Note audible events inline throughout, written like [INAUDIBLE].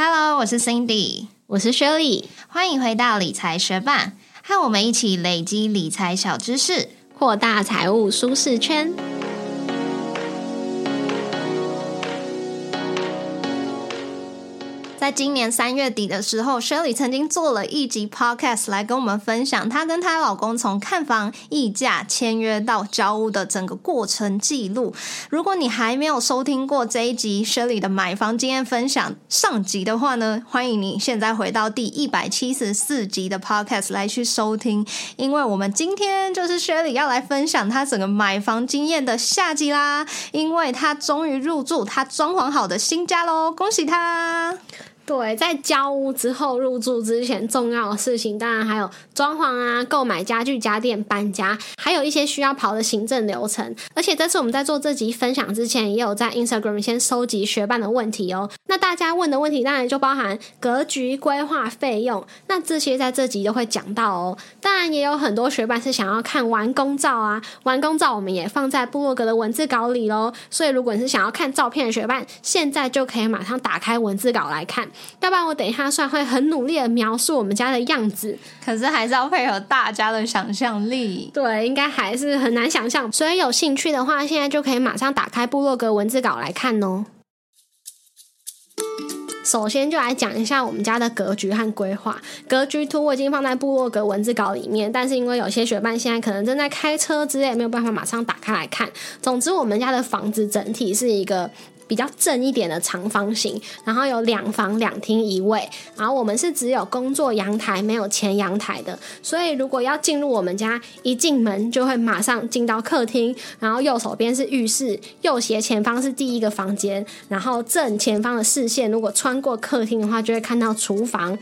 Hello，我是 Cindy，我是 Shirley，欢迎回到理财学霸，和我们一起累积理财小知识，扩大财务舒适圈。在今年三月底的时候，Shirley 曾经做了一集 Podcast 来跟我们分享她跟她老公从看房、议价、签约到交屋的整个过程记录。如果你还没有收听过这一集 Shirley 的买房经验分享上集的话呢，欢迎你现在回到第一百七十四集的 Podcast 来去收听，因为我们今天就是 Shirley 要来分享她整个买房经验的下集啦，因为她终于入住她装潢好的新家喽，恭喜她！对，在交屋之后入住之前，重要的事情当然还有装潢啊、购买家具家电、搬家，还有一些需要跑的行政流程。而且这次我们在做这集分享之前，也有在 Instagram 先收集学伴的问题哦。那大家问的问题当然就包含格局、规划、费用，那这些在这集都会讲到哦。当然也有很多学伴是想要看完工照啊，完工照我们也放在部落格的文字稿里喽。所以如果你是想要看照片的学伴，现在就可以马上打开文字稿来看。要不然我等一下算会很努力的描述我们家的样子，可是还是要配合大家的想象力。对，应该还是很难想象。所以有兴趣的话，现在就可以马上打开部落格文字稿来看哦。首先就来讲一下我们家的格局和规划。格局图我已经放在部落格文字稿里面，但是因为有些学伴现在可能正在开车之类，没有办法马上打开来看。总之，我们家的房子整体是一个。比较正一点的长方形，然后有两房两厅一卫，然后我们是只有工作阳台，没有前阳台的，所以如果要进入我们家，一进门就会马上进到客厅，然后右手边是浴室，右斜前方是第一个房间，然后正前方的视线如果穿过客厅的话，就会看到厨房，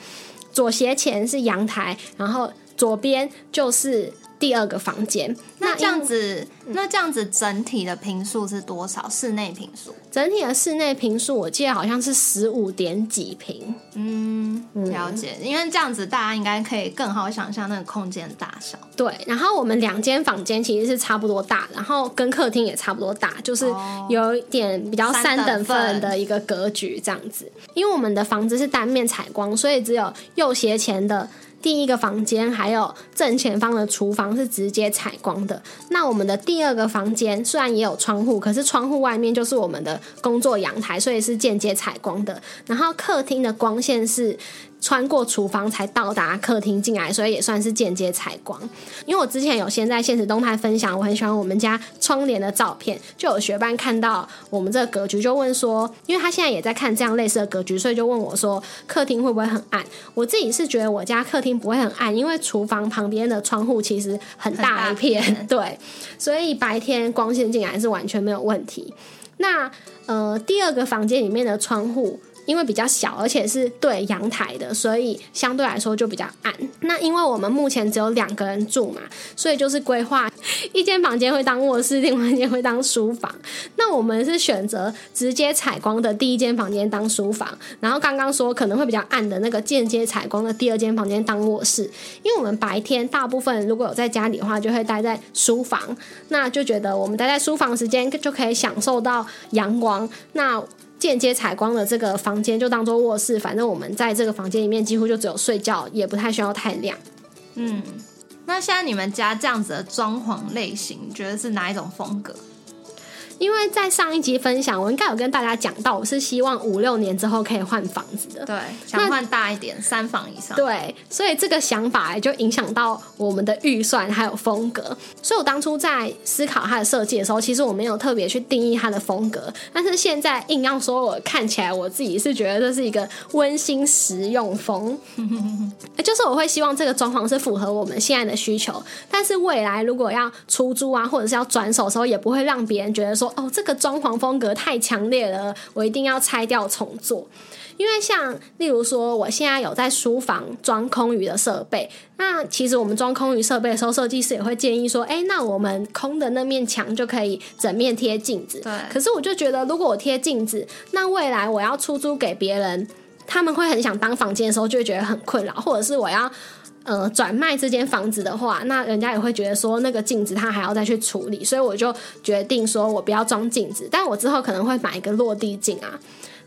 左斜前是阳台，然后左边就是。第二个房间，那这样子，那这样子整体的平数是多少？室内平数，整体的室内平数，我记得好像是十五点几平。嗯，了解。因为这样子，大家应该可以更好想象那个空间大小。对，然后我们两间房间其实是差不多大，然后跟客厅也差不多大，就是有一点比较三等份的一个格局这样子。因为我们的房子是单面采光，所以只有右斜前的。第一个房间还有正前方的厨房是直接采光的。那我们的第二个房间虽然也有窗户，可是窗户外面就是我们的工作阳台，所以是间接采光的。然后客厅的光线是。穿过厨房才到达客厅进来，所以也算是间接采光。因为我之前有先在现实动态分享，我很喜欢我们家窗帘的照片，就有学伴看到我们这个格局，就问说，因为他现在也在看这样类似的格局，所以就问我说，客厅会不会很暗？我自己是觉得我家客厅不会很暗，因为厨房旁边的窗户其实很大一片，[LAUGHS] 对，所以白天光线进来是完全没有问题。那呃，第二个房间里面的窗户。因为比较小，而且是对阳台的，所以相对来说就比较暗。那因为我们目前只有两个人住嘛，所以就是规划一间房间会当卧室，另外一间会当书房。那我们是选择直接采光的第一间房间当书房，然后刚刚说可能会比较暗的那个间接采光的第二间房间当卧室。因为我们白天大部分如果有在家里的话，就会待在书房，那就觉得我们待在书房时间就可以享受到阳光。那间接采光的这个房间就当做卧室，反正我们在这个房间里面几乎就只有睡觉，也不太需要太亮。嗯，那像你们家这样子的装潢类型，你觉得是哪一种风格？因为在上一集分享，我应该有跟大家讲到，我是希望五六年之后可以换房子的。对，想换大一点，三房以上。对，所以这个想法就影响到我们的预算还有风格。所以我当初在思考它的设计的时候，其实我没有特别去定义它的风格。但是现在硬要说，我看起来我自己是觉得这是一个温馨实用风，就是我会希望这个装潢是符合我们现在的需求。但是未来如果要出租啊，或者是要转手的时候，也不会让别人觉得说。哦，这个装潢风格太强烈了，我一定要拆掉重做。因为像例如说，我现在有在书房装空余的设备，那其实我们装空余设备的时候，设计师也会建议说，哎，那我们空的那面墙就可以整面贴镜子。对。可是我就觉得，如果我贴镜子，那未来我要出租给别人，他们会很想当房间的时候，就会觉得很困扰，或者是我要。呃，转卖这间房子的话，那人家也会觉得说那个镜子他还要再去处理，所以我就决定说我不要装镜子，但我之后可能会买一个落地镜啊。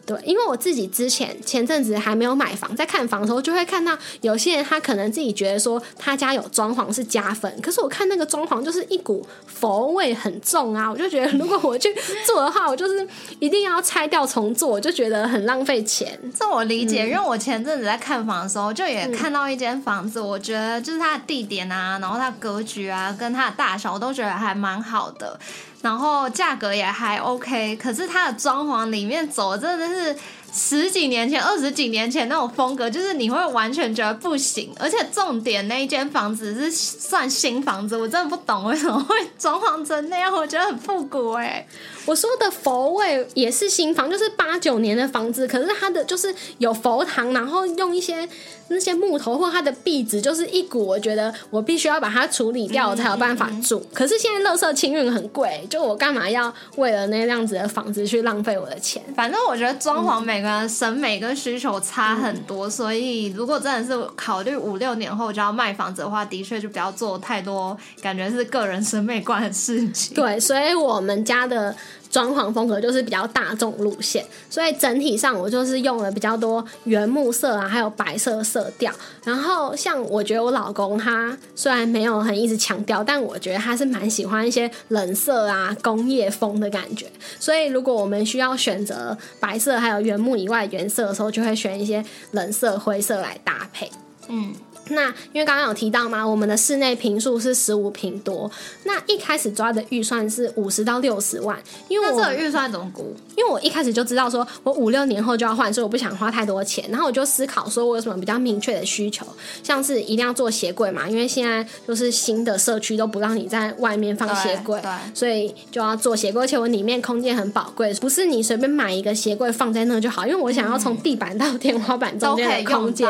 对，因为我自己之前前阵子还没有买房，在看房的时候就会看到有些人他可能自己觉得说他家有装潢是加分，可是我看那个装潢就是一股佛味很重啊，[LAUGHS] 我就觉得如果我去做的话，我就是一定要拆掉重做，我就觉得很浪费钱。这我理解，因为我前阵子在看房的时候，就也看到一间房子，我觉得就是它的地点啊，然后它格局啊，跟它的大小，我都觉得还蛮好的。然后价格也还 OK，可是它的装潢里面走真的是十几年前、二十几年前那种风格，就是你会完全觉得不行。而且重点那一间房子是算新房子，我真的不懂为什么会装潢成那样，我觉得很复古哎。我说的佛位也是新房，就是八九年的房子，可是它的就是有佛堂，然后用一些。那些木头或它的壁纸，就是一股我觉得我必须要把它处理掉，我才有办法住。可是现在垃圾清运很贵，就我干嘛要为了那样子的房子去浪费我的钱？反正我觉得装潢每个人审美跟需求差很多，所以如果真的是考虑五六年后就要卖房子的话，的确就不要做太多感觉是个人审美观的事情。对，所以我们家的。装潢风格就是比较大众路线，所以整体上我就是用了比较多原木色啊，还有白色色调。然后像我觉得我老公他虽然没有很一直强调，但我觉得他是蛮喜欢一些冷色啊、工业风的感觉。所以如果我们需要选择白色还有原木以外的原色的时候，就会选一些冷色、灰色来搭配。嗯。那因为刚刚有提到嘛，我们的室内平数是十五平多。那一开始抓的预算是五十到六十万，因为我这个预算怎么估？因为我一开始就知道说我五六年后就要换，所以我不想花太多钱。然后我就思考说我有什么比较明确的需求，像是一定要做鞋柜嘛，因为现在就是新的社区都不让你在外面放鞋柜，所以就要做鞋柜。而且我里面空间很宝贵，不是你随便买一个鞋柜放在那就好，因为我想要从地板到天花板中间的空间，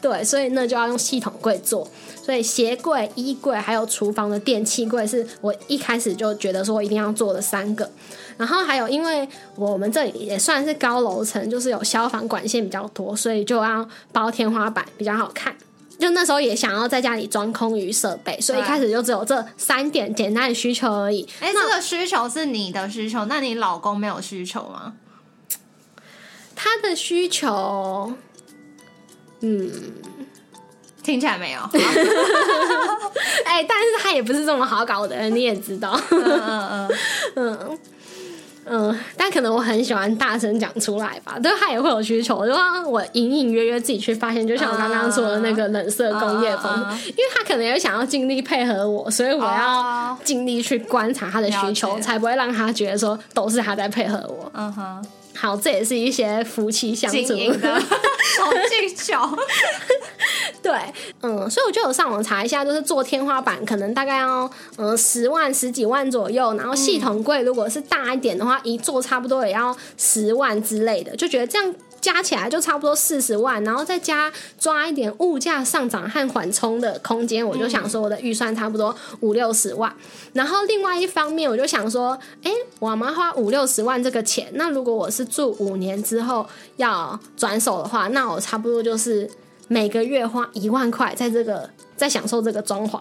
对，所以那就要用系统柜做。所以鞋柜、衣柜还有厨房的电器柜是我一开始就觉得说一定要做的三个。然后还有，因为我们这里也算是高楼层，就是有消防管线比较多，所以就要包天花板比较好看。就那时候也想要在家里装空余设备，所以一开始就只有这三点简单的需求而已。哎，这个需求是你的需求，那你老公没有需求吗？他的需求，嗯。听起来没有，[LAUGHS] [LAUGHS] 哎，但是他也不是这么好搞的人，你也知道，嗯嗯嗯。嗯 [LAUGHS] 但可能我很喜欢大声讲出来吧，对他也会有需求，就让我隐隐约约自己去发现，就像我刚刚说的那个冷色工业风，因为他可能也想要尽力配合我，所以我要尽力去观察他的需求，才不会让他觉得说都是他在配合我。嗯哼，好，这也是一些夫妻相处的好技巧。[LAUGHS] 对，嗯，所以我就有上网查一下，就是做天花板可能大概要嗯十万十几万左右，然后系统柜如果是大一点的话，一做差不多也要十万之类的，就觉得这样加起来就差不多四十万，然后再加抓一点物价上涨和缓冲的空间，我就想说我的预算差不多五六十万。然后另外一方面，我就想说，哎，我们花五六十万这个钱，那如果我是住五年之后要转手的话，那我差不多就是。每个月花一万块在这个在享受这个装潢，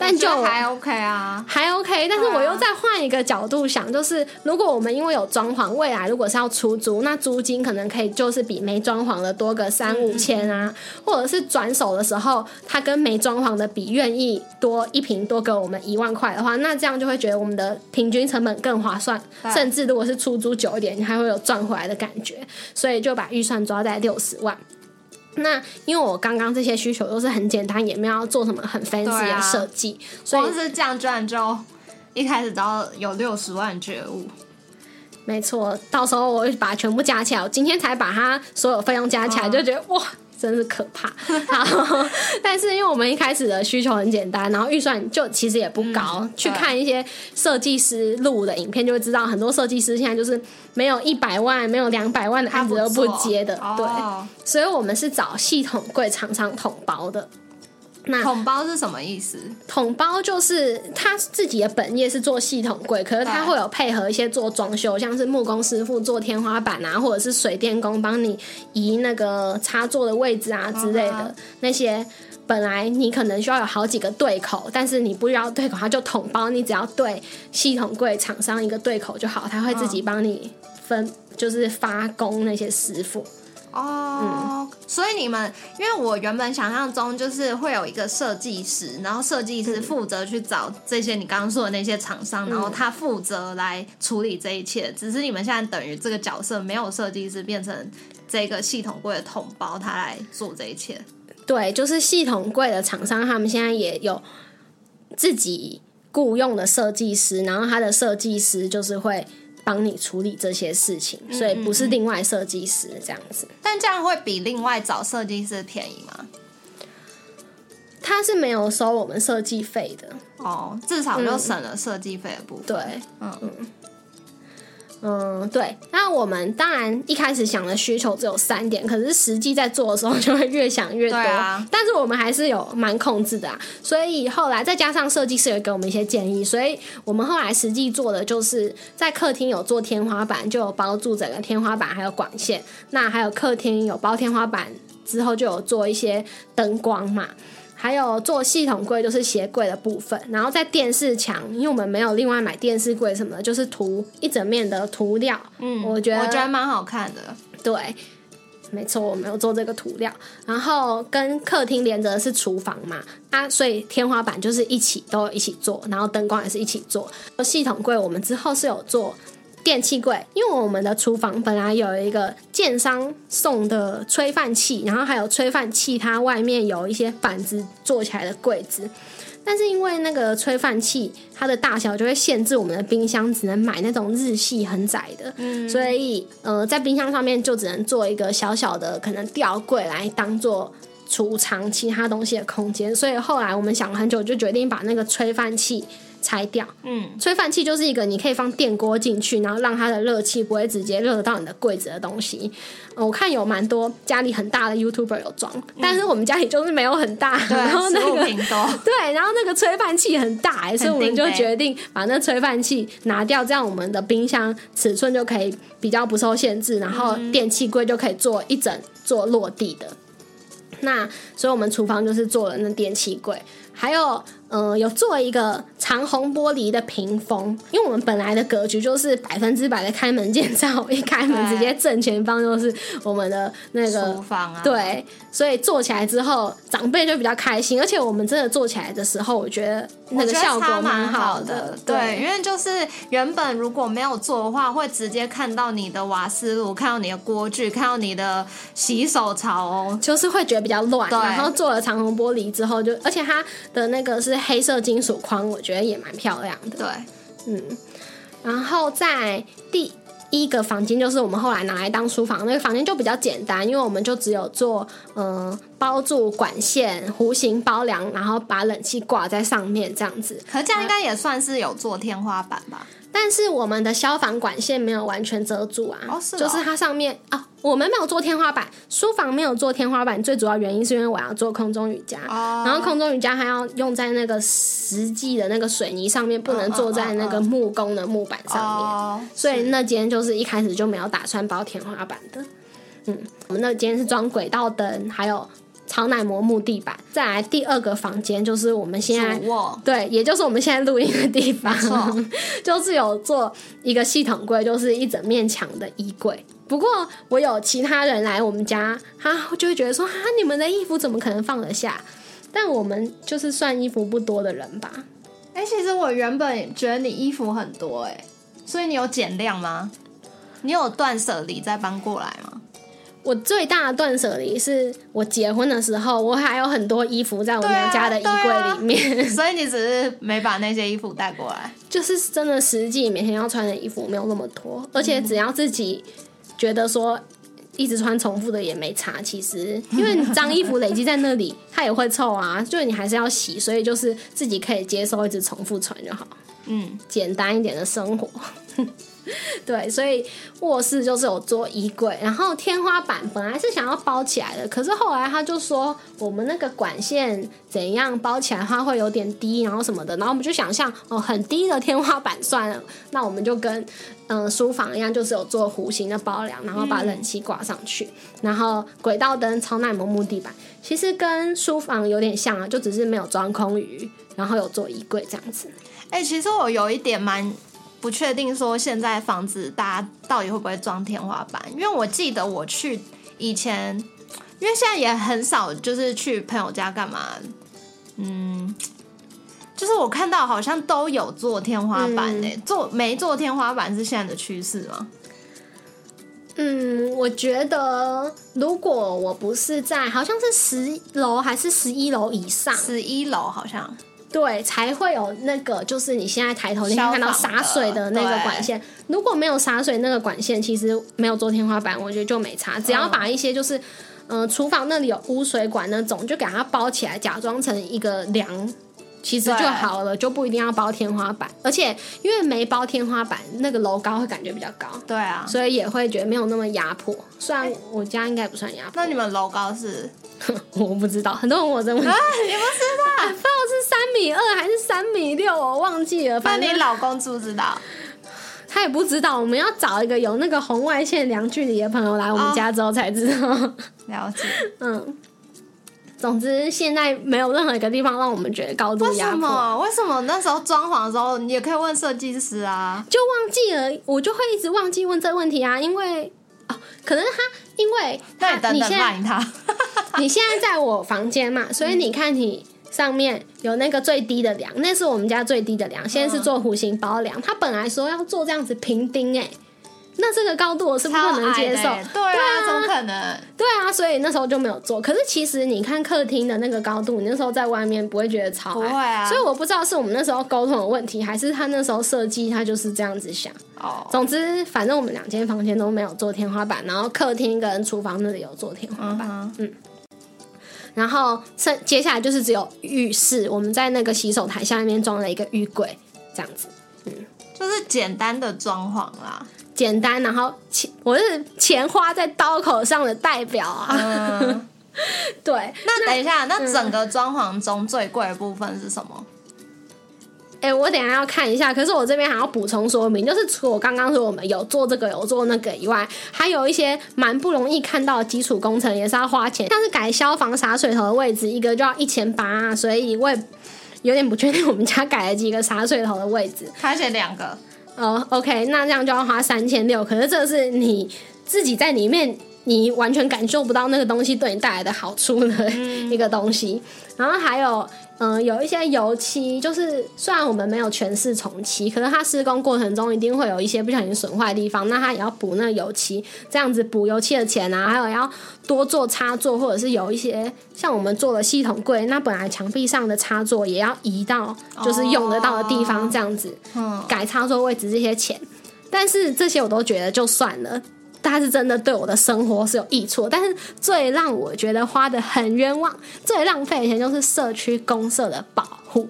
但就还 OK 啊，还 OK。但是我又再换一个角度想，就是如果我们因为有装潢，未来如果是要出租，那租金可能可以就是比没装潢的多个三五千啊，或者是转手的时候，他跟没装潢的比愿意多一平多给我们一万块的话，那这样就会觉得我们的平均成本更划算，甚至如果是出租久一点，你还会有赚回来的感觉，所以就把预算抓在六十万。那因为我刚刚这些需求都是很简单，也没有要做什么很 fancy 的设计，所以是这样赚就一开始都要有六十万觉悟。没错，到时候我把它全部加起来，我今天才把它所有费用加起来，就觉得哇。真是可怕，[LAUGHS] 但是因为我们一开始的需求很简单，然后预算就其实也不高，去看一些设计师录的影片就会知道，很多设计师现在就是没有一百万、没有两百万的案子都不接的，对，所以我们是找系统柜厂商统包的。那统包是什么意思？统包就是他自己的本业是做系统柜，可是他会有配合一些做装修，像是木工师傅做天花板啊，或者是水电工帮你移那个插座的位置啊之类的那些。本来你可能需要有好几个对口，但是你不需要对口，他就统包，你只要对系统柜厂商一个对口就好，他会自己帮你分。就是发工那些师傅。哦，所以你们，因为我原本想象中就是会有一个设计师，然后设计师负责去找这些你刚刚说的那些厂商，然后他负责来处理这一切。只是你们现在等于这个角色没有设计师，变成这个系统柜的统包，他来做这一切。对，就是系统柜的厂商，他们现在也有自己雇佣的设计师，然后他的设计师就是会。帮你处理这些事情，所以不是另外设计师这样子。但这样会比另外找设计师便宜吗？他是没有收我们设计费的哦，至少就省了设计费的部分。对，嗯嗯。嗯，对。那我们当然一开始想的需求只有三点，可是实际在做的时候 [LAUGHS] 就会越想越多。啊。但是我们还是有蛮控制的啊。所以后来再加上设计师也给我们一些建议，所以我们后来实际做的就是在客厅有做天花板，就有包住整个天花板还有管线。那还有客厅有包天花板之后，就有做一些灯光嘛。还有做系统柜，就是鞋柜的部分，然后在电视墙，因为我们没有另外买电视柜什么的，就是涂一整面的涂料。嗯，我觉得我觉得蛮好看的。对，没错，我没有做这个涂料。然后跟客厅连着的是厨房嘛，啊，所以天花板就是一起都一起做，然后灯光也是一起做。系统柜我们之后是有做。电器柜，因为我们的厨房本来有一个建商送的炊饭器，然后还有炊饭器，它外面有一些板子做起来的柜子，但是因为那个炊饭器它的大小就会限制我们的冰箱，只能买那种日系很窄的，所以呃，在冰箱上面就只能做一个小小的可能吊柜来当做储藏其他东西的空间，所以后来我们想了很久，就决定把那个炊饭器。拆掉，嗯，吹饭器就是一个你可以放电锅进去，然后让它的热气不会直接热到你的柜子的东西。我看有蛮多家里很大的 YouTuber 有装，但是我们家里就是没有很大，然后那个 [LAUGHS] 对，然后那个吹饭器很大，所以我们就决定把那吹饭器拿掉，这样我们的冰箱尺寸就可以比较不受限制，然后电器柜就可以做一整做落地的。那所以我们厨房就是做了那电器柜，还有。嗯，有做一个长虹玻璃的屏风，因为我们本来的格局就是百分之百的开门见灶，一开门直接正前方就是我们的那个厨房啊。对，所以做起来之后，长辈就比较开心，而且我们真的做起来的时候，我觉得那个效果蛮好的。对，因为就是原本如果没有做的话，会直接看到你的瓦斯炉，看到你的锅具，看到你的洗手槽哦，就是会觉得比较乱。然后做了长虹玻璃之后，就而且它的那个是。黑色金属框，我觉得也蛮漂亮的。对，嗯，然后在第一个房间，就是我们后来拿来当书房那个房间，就比较简单，因为我们就只有做嗯包住管线、弧形包梁，然后把冷气挂在上面这样子。可这样应该也算是有做天花板吧？但是我们的消防管线没有完全遮住啊，就是它上面啊，我们没有做天花板，书房没有做天花板，最主要原因是因为我要做空中瑜伽，然后空中瑜伽还要用在那个实际的那个水泥上面，不能坐在那个木工的木板上面，所以那间就是一开始就没有打算包天花板的。嗯，我们那间是装轨道灯，还有。超耐磨木地板，再来第二个房间就是我们现在对，也就是我们现在录音的地方，就是有做一个系统柜，就是一整面墙的衣柜。不过我有其他人来我们家，他就会觉得说：“哈，你们的衣服怎么可能放得下？”但我们就是算衣服不多的人吧。哎，其实我原本觉得你衣服很多，哎，所以你有减量吗？你有断舍离再搬过来吗？我最大的断舍离是我结婚的时候，我还有很多衣服在我们家的衣柜里面，所以你只是没把那些衣服带过来。就是真的实际每天要穿的衣服没有那么多，而且只要自己觉得说一直穿重复的也没差，其实因为你脏衣服累积在那里，它也会臭啊，就是你还是要洗，所以就是自己可以接受一直重复穿就好。嗯，简单一点的生活。[LAUGHS] 对，所以卧室就是有做衣柜，然后天花板本来是想要包起来的，可是后来他就说我们那个管线怎样包起来的话会有点低，然后什么的，然后我们就想象哦很低的天花板算了，那我们就跟嗯书房一样，就是有做弧形的包梁，然后把冷气挂上去，然后轨道灯、超耐磨木地板，其实跟书房有点像啊，就只是没有装空余，然后有做衣柜这样子。哎，其实我有一点蛮。不确定说现在房子大家到底会不会装天花板，因为我记得我去以前，因为现在也很少就是去朋友家干嘛，嗯，就是我看到好像都有做天花板呢、做没做天花板是现在的趋势吗？嗯，我觉得如果我不是在好像是十楼还是十一楼以上，十一楼好像对，才会有那个，就是你现在抬头你可以看到洒水的那个管线。如果没有洒水那个管线，其实没有做天花板，我觉得就没差。只要把一些就是，嗯、厨房那里有污水管那种，就给它包起来，假装成一个梁。其实就好了，就不一定要包天花板，而且因为没包天花板，那个楼高会感觉比较高，对啊。所以也会觉得没有那么压迫。虽然我家应该不算压迫，那你们楼高是？[LAUGHS] 我不知道，很多人问我这个问题，啊，你不知道？不知道是三米二还是三米六，我忘记了。那反正你老公知不知道？他也不知道，我们要找一个有那个红外线量距离的朋友来我们家之后才知道。了解。[LAUGHS] 嗯，总之现在没有任何一个地方让我们觉得高度为什，么？为什么那时候装潢的时候，你也可以问设计师啊？就忘记了，我就会一直忘记问这个问题啊，因为哦，可能他因为他那你现在他。[LAUGHS] 你现在在我房间嘛，所以你看你上面有那个最低的梁，那是我们家最低的梁，现在是做弧形包梁。他本来说要做这样子平钉、欸，那这个高度我是不可能接受。对啊，怎么可能？对啊，所以那时候就没有做。可是其实你看客厅的那个高度，你那时候在外面不会觉得超矮，不会啊所以我不知道是我们那时候沟通的问题，还是他那时候设计他就是这样子想。哦，总之，反正我们两间房间都没有做天花板，然后客厅跟厨房那里有做天花板。嗯哼，然后剩接下来就是只有浴室，我们在那个洗手台下面装了一个浴柜，这样子嗯就是简单的装潢啦。简单。然后钱我是钱花在刀口上的代表啊，嗯，[LAUGHS] 对。那等一下，那整个装潢中最贵的部分是什么？哎、我等下要看一下，可是我这边还要补充说明，就是除我刚刚说我们有做这个有做那个以外，还有一些蛮不容易看到的基础工程也是要花钱，像是改消防洒水头的位置，一个就要一千八，啊所以我也有点不确定我们家改了几个洒水头的位置。他写两个，哦，OK，那这样就要花三千六，可是这是你自己在里面，你完全感受不到那个东西对你带来的好处的 [LAUGHS] 一个东西。然后还有，嗯、有一些油漆，就是虽然我们没有全市重漆，可是它施工过程中一定会有一些不小心损坏的地方，那它也要补那个油漆，这样子补油漆的钱啊，还有要多做插座，或者是有一些像我们做了系统柜，那本来墙壁上的插座也要移到就是用得到的地方，哦这样子。嗯，改插座位置这些钱，但是这些我都觉得就算了。它是真的对我的生活是有益处，但是最让我觉得花的很冤枉、最浪费的钱就是社区公社的保护。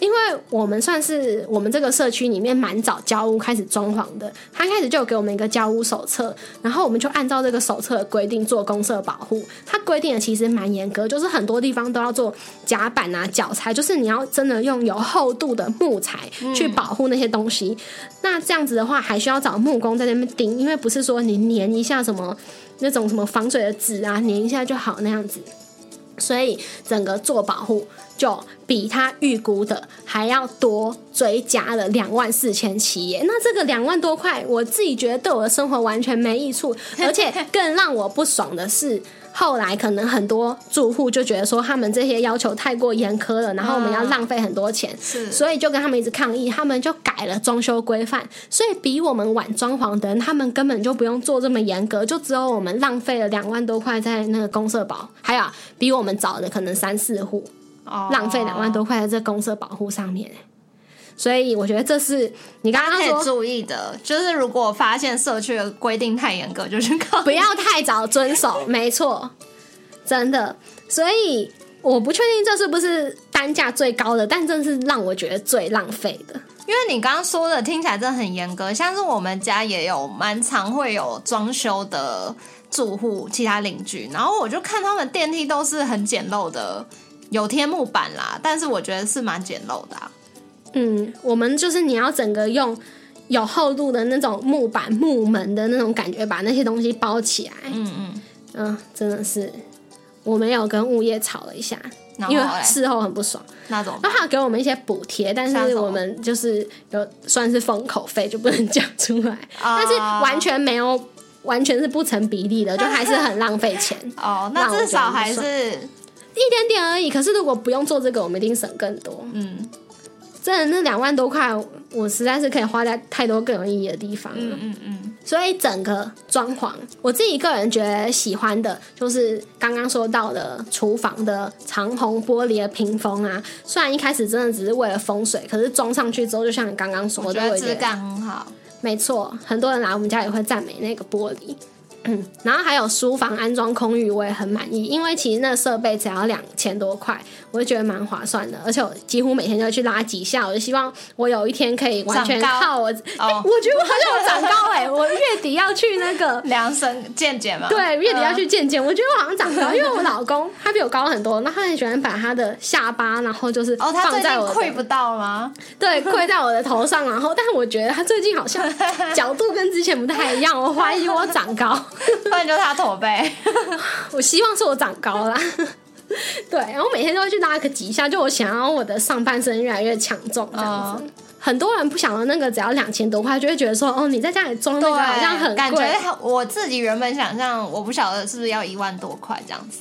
因为我们算是我们这个社区里面蛮早交屋开始装潢的，他一开始就有给我们一个交屋手册，然后我们就按照这个手册的规定做公社保护。它规定的其实蛮严格，就是很多地方都要做甲板啊、脚材，就是你要真的用有厚度的木材去保护那些东西。那这样子的话，还需要找木工在那边钉，因为不是说你粘一下什么那种什么防水的纸啊，粘一下就好那样子。所以整个做保护就比他预估的还要多追加了两万四千七耶。那这个两万多块，我自己觉得对我的生活完全没益处，[LAUGHS] 而且更让我不爽的是。后来可能很多住户就觉得说他们这些要求太过严苛了，然后我们要浪费很多钱，是所以就跟他们一直抗议，他们就改了装修规范，所以比我们晚装潢的人，他们根本就不用做这么严格，就只有我们浪费了两万多块在那个公社保，还有比我们早的可能三四户哦浪费两万多块在这公社保护上面，所以我觉得这是你刚刚可以注意的，就是如果发现社区的规定太严格，就去告。不要太早遵守，[LAUGHS] 没错，真的。所以我不确定这是不是单价最高的，但这是让我觉得最浪费的。因为你刚刚说的听起来真的很严格，像是我们家也有蛮常会有装修的住户，其他邻居，然后我就看他们电梯都是很简陋的，有贴木板啦，但是我觉得是蛮简陋的、啊。嗯，我们就是你要整个用有厚度的那种木板、木门的那种感觉，把那些东西包起来。嗯嗯，嗯，真的是，我们有跟物业吵了一下，因为事后很不爽。那种，那他给我们一些补贴，但是我们就是有算是封口费，就不能讲出来。但是完全没有，完全是不成比例的，就还是很浪费钱。哦，那至少还是一点点而已。可是如果不用做这个，我们一定省更多。嗯。真的那两万多块，我实在是可以花在太多更有意义的地方了。嗯嗯嗯。所以整个装潢，我自己个人觉得喜欢的，就是刚刚说到的厨房的长虹玻璃的屏风啊。虽然一开始真的只是为了风水，可是装上去之后，就像你刚刚说，我觉得质感很好。没错，很多人来我们家也会赞美那个玻璃。嗯，[COUGHS] 然后还有书房安装空域，我也很满意，因为其实那设备只要两千多块，我就觉得蛮划算的。而且我几乎每天就会去拉几下，我就希望我有一天可以完全靠我。哦，[LAUGHS] 我觉得我好像有长高哎！我月底要去那个量身健检嘛。对，月底要去健检，我觉得我好像长高，因为我老公他比我高很多，那他很喜欢把他的下巴，然后就是哦，他最近跪不到吗？对，跪在我的头上，然后但是我觉得他最近好像 [LAUGHS] 角度跟之前不太一样，我怀疑我长高，[LAUGHS] 不然就他。驼背，[LAUGHS] 我希望是我长高啦。[LAUGHS] 对，然后每天都会去拉个几下，就我想要我的上半身越来越强壮这样子。很多人不想要那个，只要两千多块，就会觉得说，哦，你在家里装那个好像很贵。我自己原本想象，我不晓得是不是要一万多块这样子。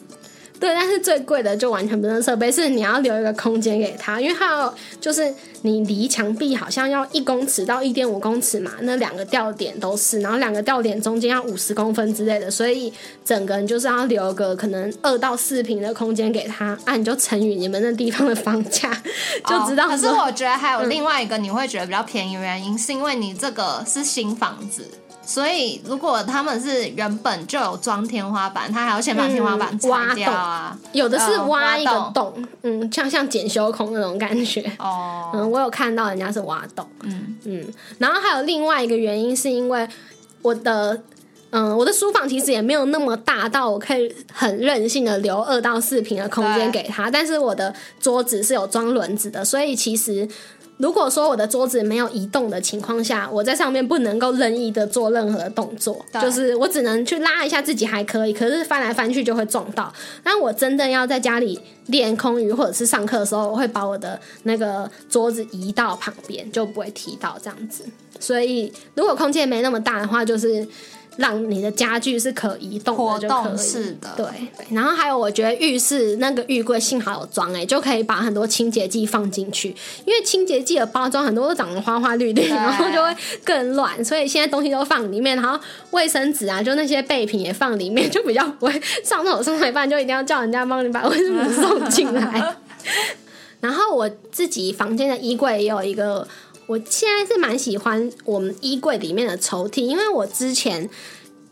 对，但是最贵的就完全不是设备，是你要留一个空间给他，因为他有就是你离墙壁好像要一公尺到一点五公尺嘛，那两个吊点都是，然后两个吊点中间要五十公分之类的，所以整个人就是要留个可能二到四平的空间给他，啊，你就乘以你们那地方的房价，[LAUGHS] 就知道。可是我觉得还有另外一个你会觉得比较便宜原因，是因为你这个是新房子。所以，如果他们是原本就有装天花板，他还要先把天花板拆掉啊。有的是挖一个洞，嗯，像像检修孔那种感觉。哦，嗯，我有看到人家是挖洞，嗯嗯。然后还有另外一个原因，是因为我的，嗯，我的书房其实也没有那么大到我可以很任性的留二到四平的空间给他，但是我的桌子是有装轮子的，所以其实。如果说我的桌子没有移动的情况下，我在上面不能够任意的做任何动作，就是我只能去拉一下自己还可以，可是翻来翻去就会撞到。那我真的要在家里练空余或者是上课的时候，我会把我的那个桌子移到旁边，就不会踢到这样子。所以如果空间没那么大的话，就是。让你的家具是可移动的就可以，对。然后还有，我觉得浴室那个浴柜幸好有装哎，就可以把很多清洁剂放进去。因为清洁剂的包装很多都长得花花绿绿，然后就会更乱。所以现在东西都放里面，然后卫生纸啊，就那些备品也放里面，就比较不会上厕所上一半就一定要叫人家帮你把卫生纸送进来。[LAUGHS] 然后我自己房间的衣柜也有一个。我现在是蛮喜欢我们衣柜里面的抽屉，因为我之前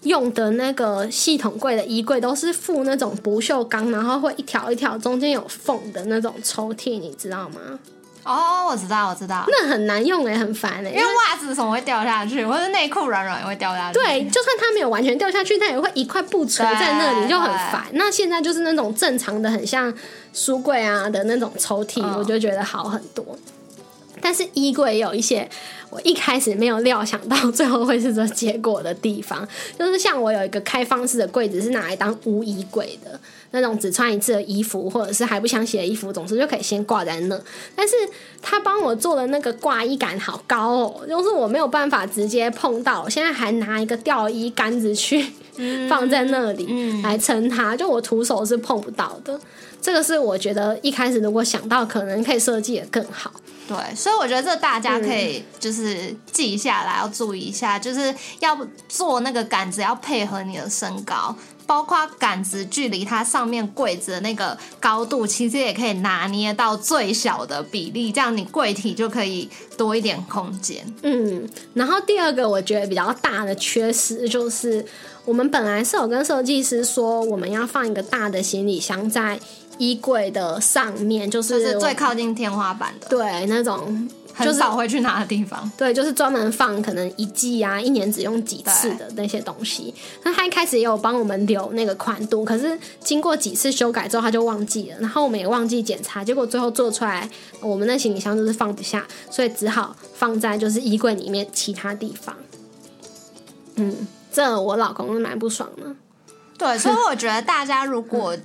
用的那个系统柜的衣柜都是附那种不锈钢，然后会一条一条中间有缝的那种抽屉，你知道吗？哦，我知道，我知道，那很难用也，很烦诶，因为袜子什么会掉下去，或者内裤软软也会掉下去。对，就算它没有完全掉下去，它也会一块布垂在那里，就很烦。那现在就是那种正常的，很像书柜啊的那种抽屉，我就觉得好很多。但是衣柜有一些我一开始没有料想到最后会是这结果的地方，就是像我有一个开放式的柜子是拿来当无衣柜的那种，只穿一次的衣服或者是还不想洗的衣服，总之就可以先挂在那。但是他帮我做的那个挂衣杆好高哦，就是我没有办法直接碰到，现在还拿一个吊衣杆子去放在那里来撑它，就我徒手是碰不到的。这个是我觉得一开始如果想到，可能可以设计的更好。对，所以我觉得这大家可以就是记下来，要注意一下，就是要做那个杆子要配合你的身高，包括杆子距离它上面柜子的那个高度，其实也可以拿捏到最小的比例，这样你柜体就可以多一点空间。嗯，然后第二个我觉得比较大的缺失就是，我们本来是有跟设计师说，我们要放一个大的行李箱在。衣柜的上面就是最靠近天花板的，对，那种很少会去拿的地方。对，就是专门放可能一季啊，一年只用几次的那些东西。那他一开始也有帮我们留那个宽度，可是经过几次修改之后，他就忘记了。然后我们也忘记检查，结果最后做出来，我们那行李箱就是放不下，所以只好放在就是衣柜里面其他地方。嗯，这我老公是蛮不爽的。对，所以我觉得大家如果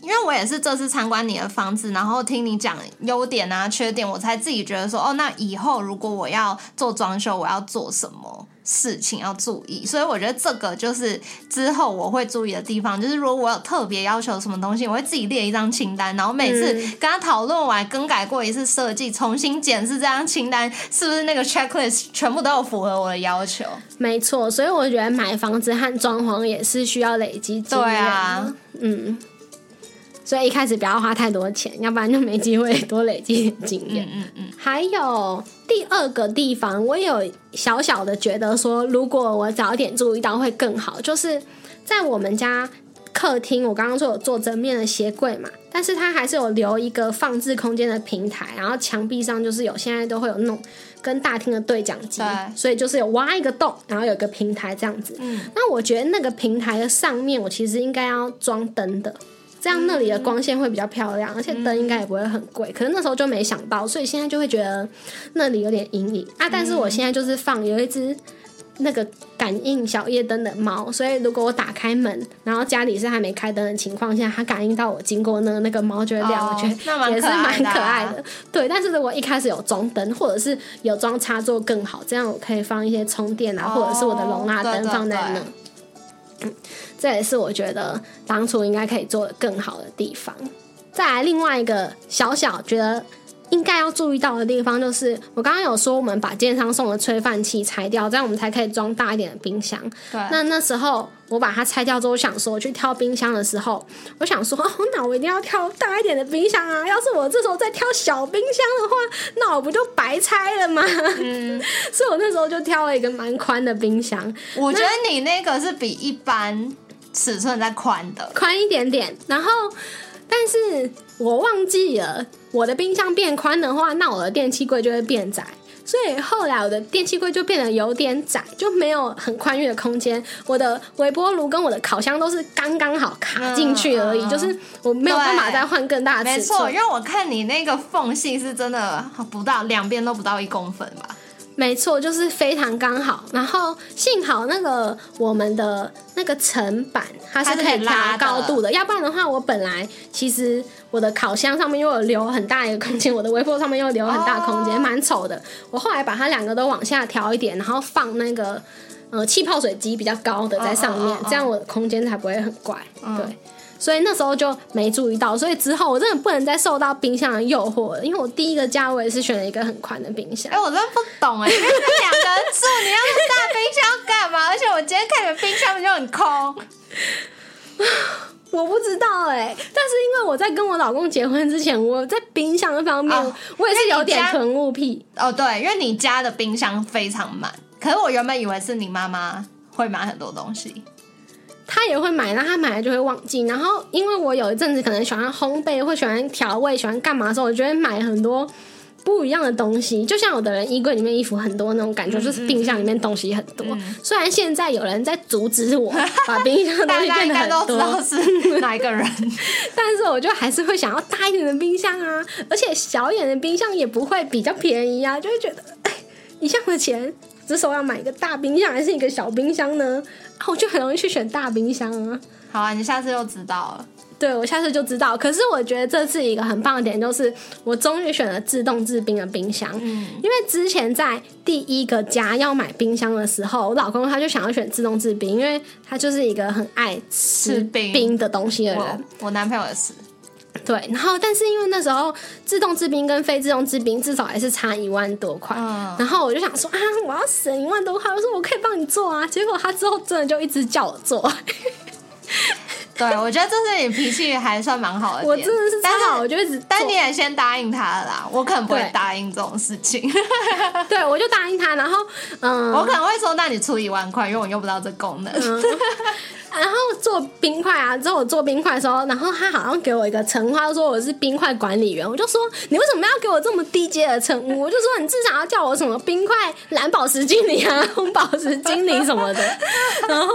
因为我也是这次参观你的房子，然后听你讲优点啊、缺点，我才自己觉得说，哦，那以后如果我要做装修，我要做什么事情要注意。所以我觉得这个就是之后我会注意的地方，就是如果我有特别要求什么东西，我会自己列一张清单，然后每次跟他讨论完、更改过一次设计，重新检视这张清单是不是那个 checklist 全部都有符合我的要求。没错，所以我觉得买房子和装潢也是需要累积经验对啊，嗯。所以一开始不要花太多钱，要不然就没机会多累积点经验。嗯嗯嗯。还有第二个地方，我有小小的觉得说，如果我早一点注意到会更好。就是在我们家客厅，我刚刚说有做正面的鞋柜嘛，但是它还是有留一个放置空间的平台，然后墙壁上就是有现在都会有那种跟大厅的对讲机，所以就是有挖一个洞，然后有一个平台这样子。嗯。那我觉得那个平台的上面，我其实应该要装灯的。这样那里的光线会比较漂亮，而且灯应该也不会很贵。可是那时候就没想到，所以现在就会觉得那里有点阴影啊。但是我现在就是放有一只那个感应小夜灯的猫，所以如果我打开门，然后家里是还没开灯的情况下，它感应到我经过那那个猫就会亮，我觉得也是蛮可爱的。对，但是如果一开始有装灯，或者是有装插座更好，这样我可以放一些充电啊，或者是我的容纳灯放在那。这也是我觉得当初应该可以做的更好的地方。再来另外一个小小觉得应该要注意到的地方，就是我刚刚有说我们把建商送的吹饭器拆掉，这样我们才可以装大一点的冰箱。对。那那时候我把它拆掉之后，想说去挑冰箱的时候，我想说，哦，那我一定要挑大一点的冰箱啊！要是我这时候再挑小冰箱的话，那我不就白拆了吗？嗯。[LAUGHS] 所以我那时候就挑了一个蛮宽的冰箱。我觉得你那个是比一般。尺寸再宽的，宽一点点。然后，但是我忘记了，我的冰箱变宽的话，那我的电器柜就会变窄。所以后来我的电器柜就变得有点窄，就没有很宽裕的空间。我的微波炉跟我的烤箱都是刚刚好卡进去而已，就是我没有办法再换更大的尺寸。没错，因为我看你那个缝隙是真的不到两边都不到一公分吧。没错，就是非常刚好。然后幸好那个我们的那个层板它是可以拉高度的，要不然的话，我本来其实我的烤箱上面又有留很大一个空间，我的微波上面又留很大空间，蛮丑的。我后来把它两个都往下调一点，然后放那个呃气泡水机比较高的在上面，这样我的空间才不会很怪。对。所以那时候就没注意到，所以之后我真的不能再受到冰箱的诱惑了。因为我第一个价位是选了一个很宽的冰箱。哎，我真的不懂哎，因为两个人住，你要那么大冰箱干嘛？而且我今天看你们冰箱就很空，我不知道哎。但是因为我在跟我老公结婚之前，我在冰箱方面我也是有点囤物癖。哦，对，因为你家的冰箱非常满，可是我原本以为是你妈妈会买很多东西。他也会买，那他买了就会忘记。然后，因为我有一阵子可能喜欢烘焙，或喜欢调味，喜欢干嘛的时候，我就会买很多不一样的东西。就像有的人衣柜里面衣服很多那种感觉，就是冰箱里面东西很多。虽然现在有人在阻止我把冰箱的东西变得很多，是哪一个人？但是我就还是会想要大一点的冰箱啊，而且小一点的冰箱也不会比较便宜啊，就会觉得哎，一样的钱。这时候要买一个大冰箱还是一个小冰箱呢？我就很容易去选大冰箱啊。好啊，你下次就知道了。对，我下次就知道。可是我觉得这次一个很棒的点就是，我终于选了自动制冰的冰箱。嗯，因为之前在第一个家要买冰箱的时候，我老公他就想要选自动制冰，因为他就是一个很爱吃冰的东西的人。我男朋友也是。对，然后但是因为那时候自动制冰跟非自动制冰至少还是差一万多块，然后我就想说啊，我要省一万多块，我说我可以帮你做啊。结果他之后真的就一直叫我做。[LAUGHS] 对，我觉得这是你脾气还算蛮好的。我真的是超好，我就一直，但你也先答应他了啦。我可能不会答应这种事情。[LAUGHS] 对，我就答应他，然后嗯，我可能会说，那你出一万块，因为我用不到这功能。然后做冰块啊，之后我做冰块的时候，然后他好像给我一个称号，说我是冰块管理员。我就说你为什么要给我这么低阶的称呼？我就说你至少要叫我什么冰块蓝宝石经理啊，红宝石经理什么的。然后。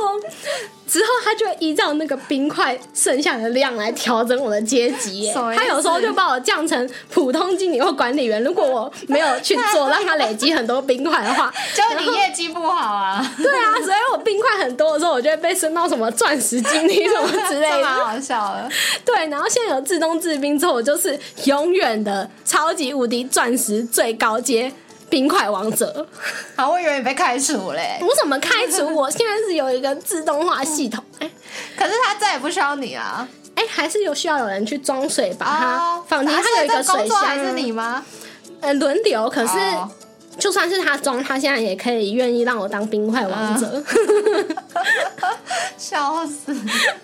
之后他就会依照那个冰块剩下的量来调整我的阶级耶。他有时候就把我降成普通经理或管理员。如果我没有去做，让他累积很多冰块的话，就你业绩不好啊。[LAUGHS] 对啊，所以我冰块很多的时候，我就会被升到什么钻石经理什么之类的，蛮好笑的。对，然后现在有自动制冰之后，我就是永远的超级无敌钻石最高阶。冰块王者，好，我以为你被开除嘞。我怎么开除？我现在是有一个自动化系统，哎，可是他再也不需要你了。哎，还是有需要有人去装水，把它放进。他有一个水箱，还是你吗？呃，轮流。可是就算是他装，他现在也可以愿意让我当冰块王者。[LAUGHS] 笑死！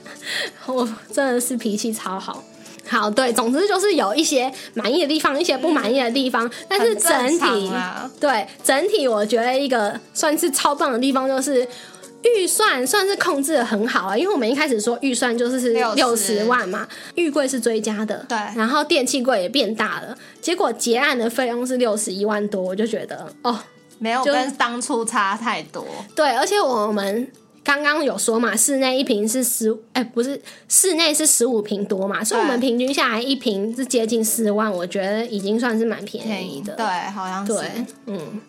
[LAUGHS] 我真的是脾气超好。好，对，总之就是有一些满意的地方，一些不满意的地方，但是整体，对整体，我觉得一个算是超棒的地方就是预算算是控制的很好啊，因为我们一开始说预算就是是六十万嘛，浴柜是追加的，对，然后电器柜也变大了，结果结案的费用是六十一万多，我就觉得哦，没有跟当初差太多，对，而且我们。刚刚有说嘛，室内一瓶是十，哎，不是，室内是十五瓶多嘛，所以我们平均下来一瓶是接近四万，我觉得已经算是蛮便宜的。对，好像是。对，嗯。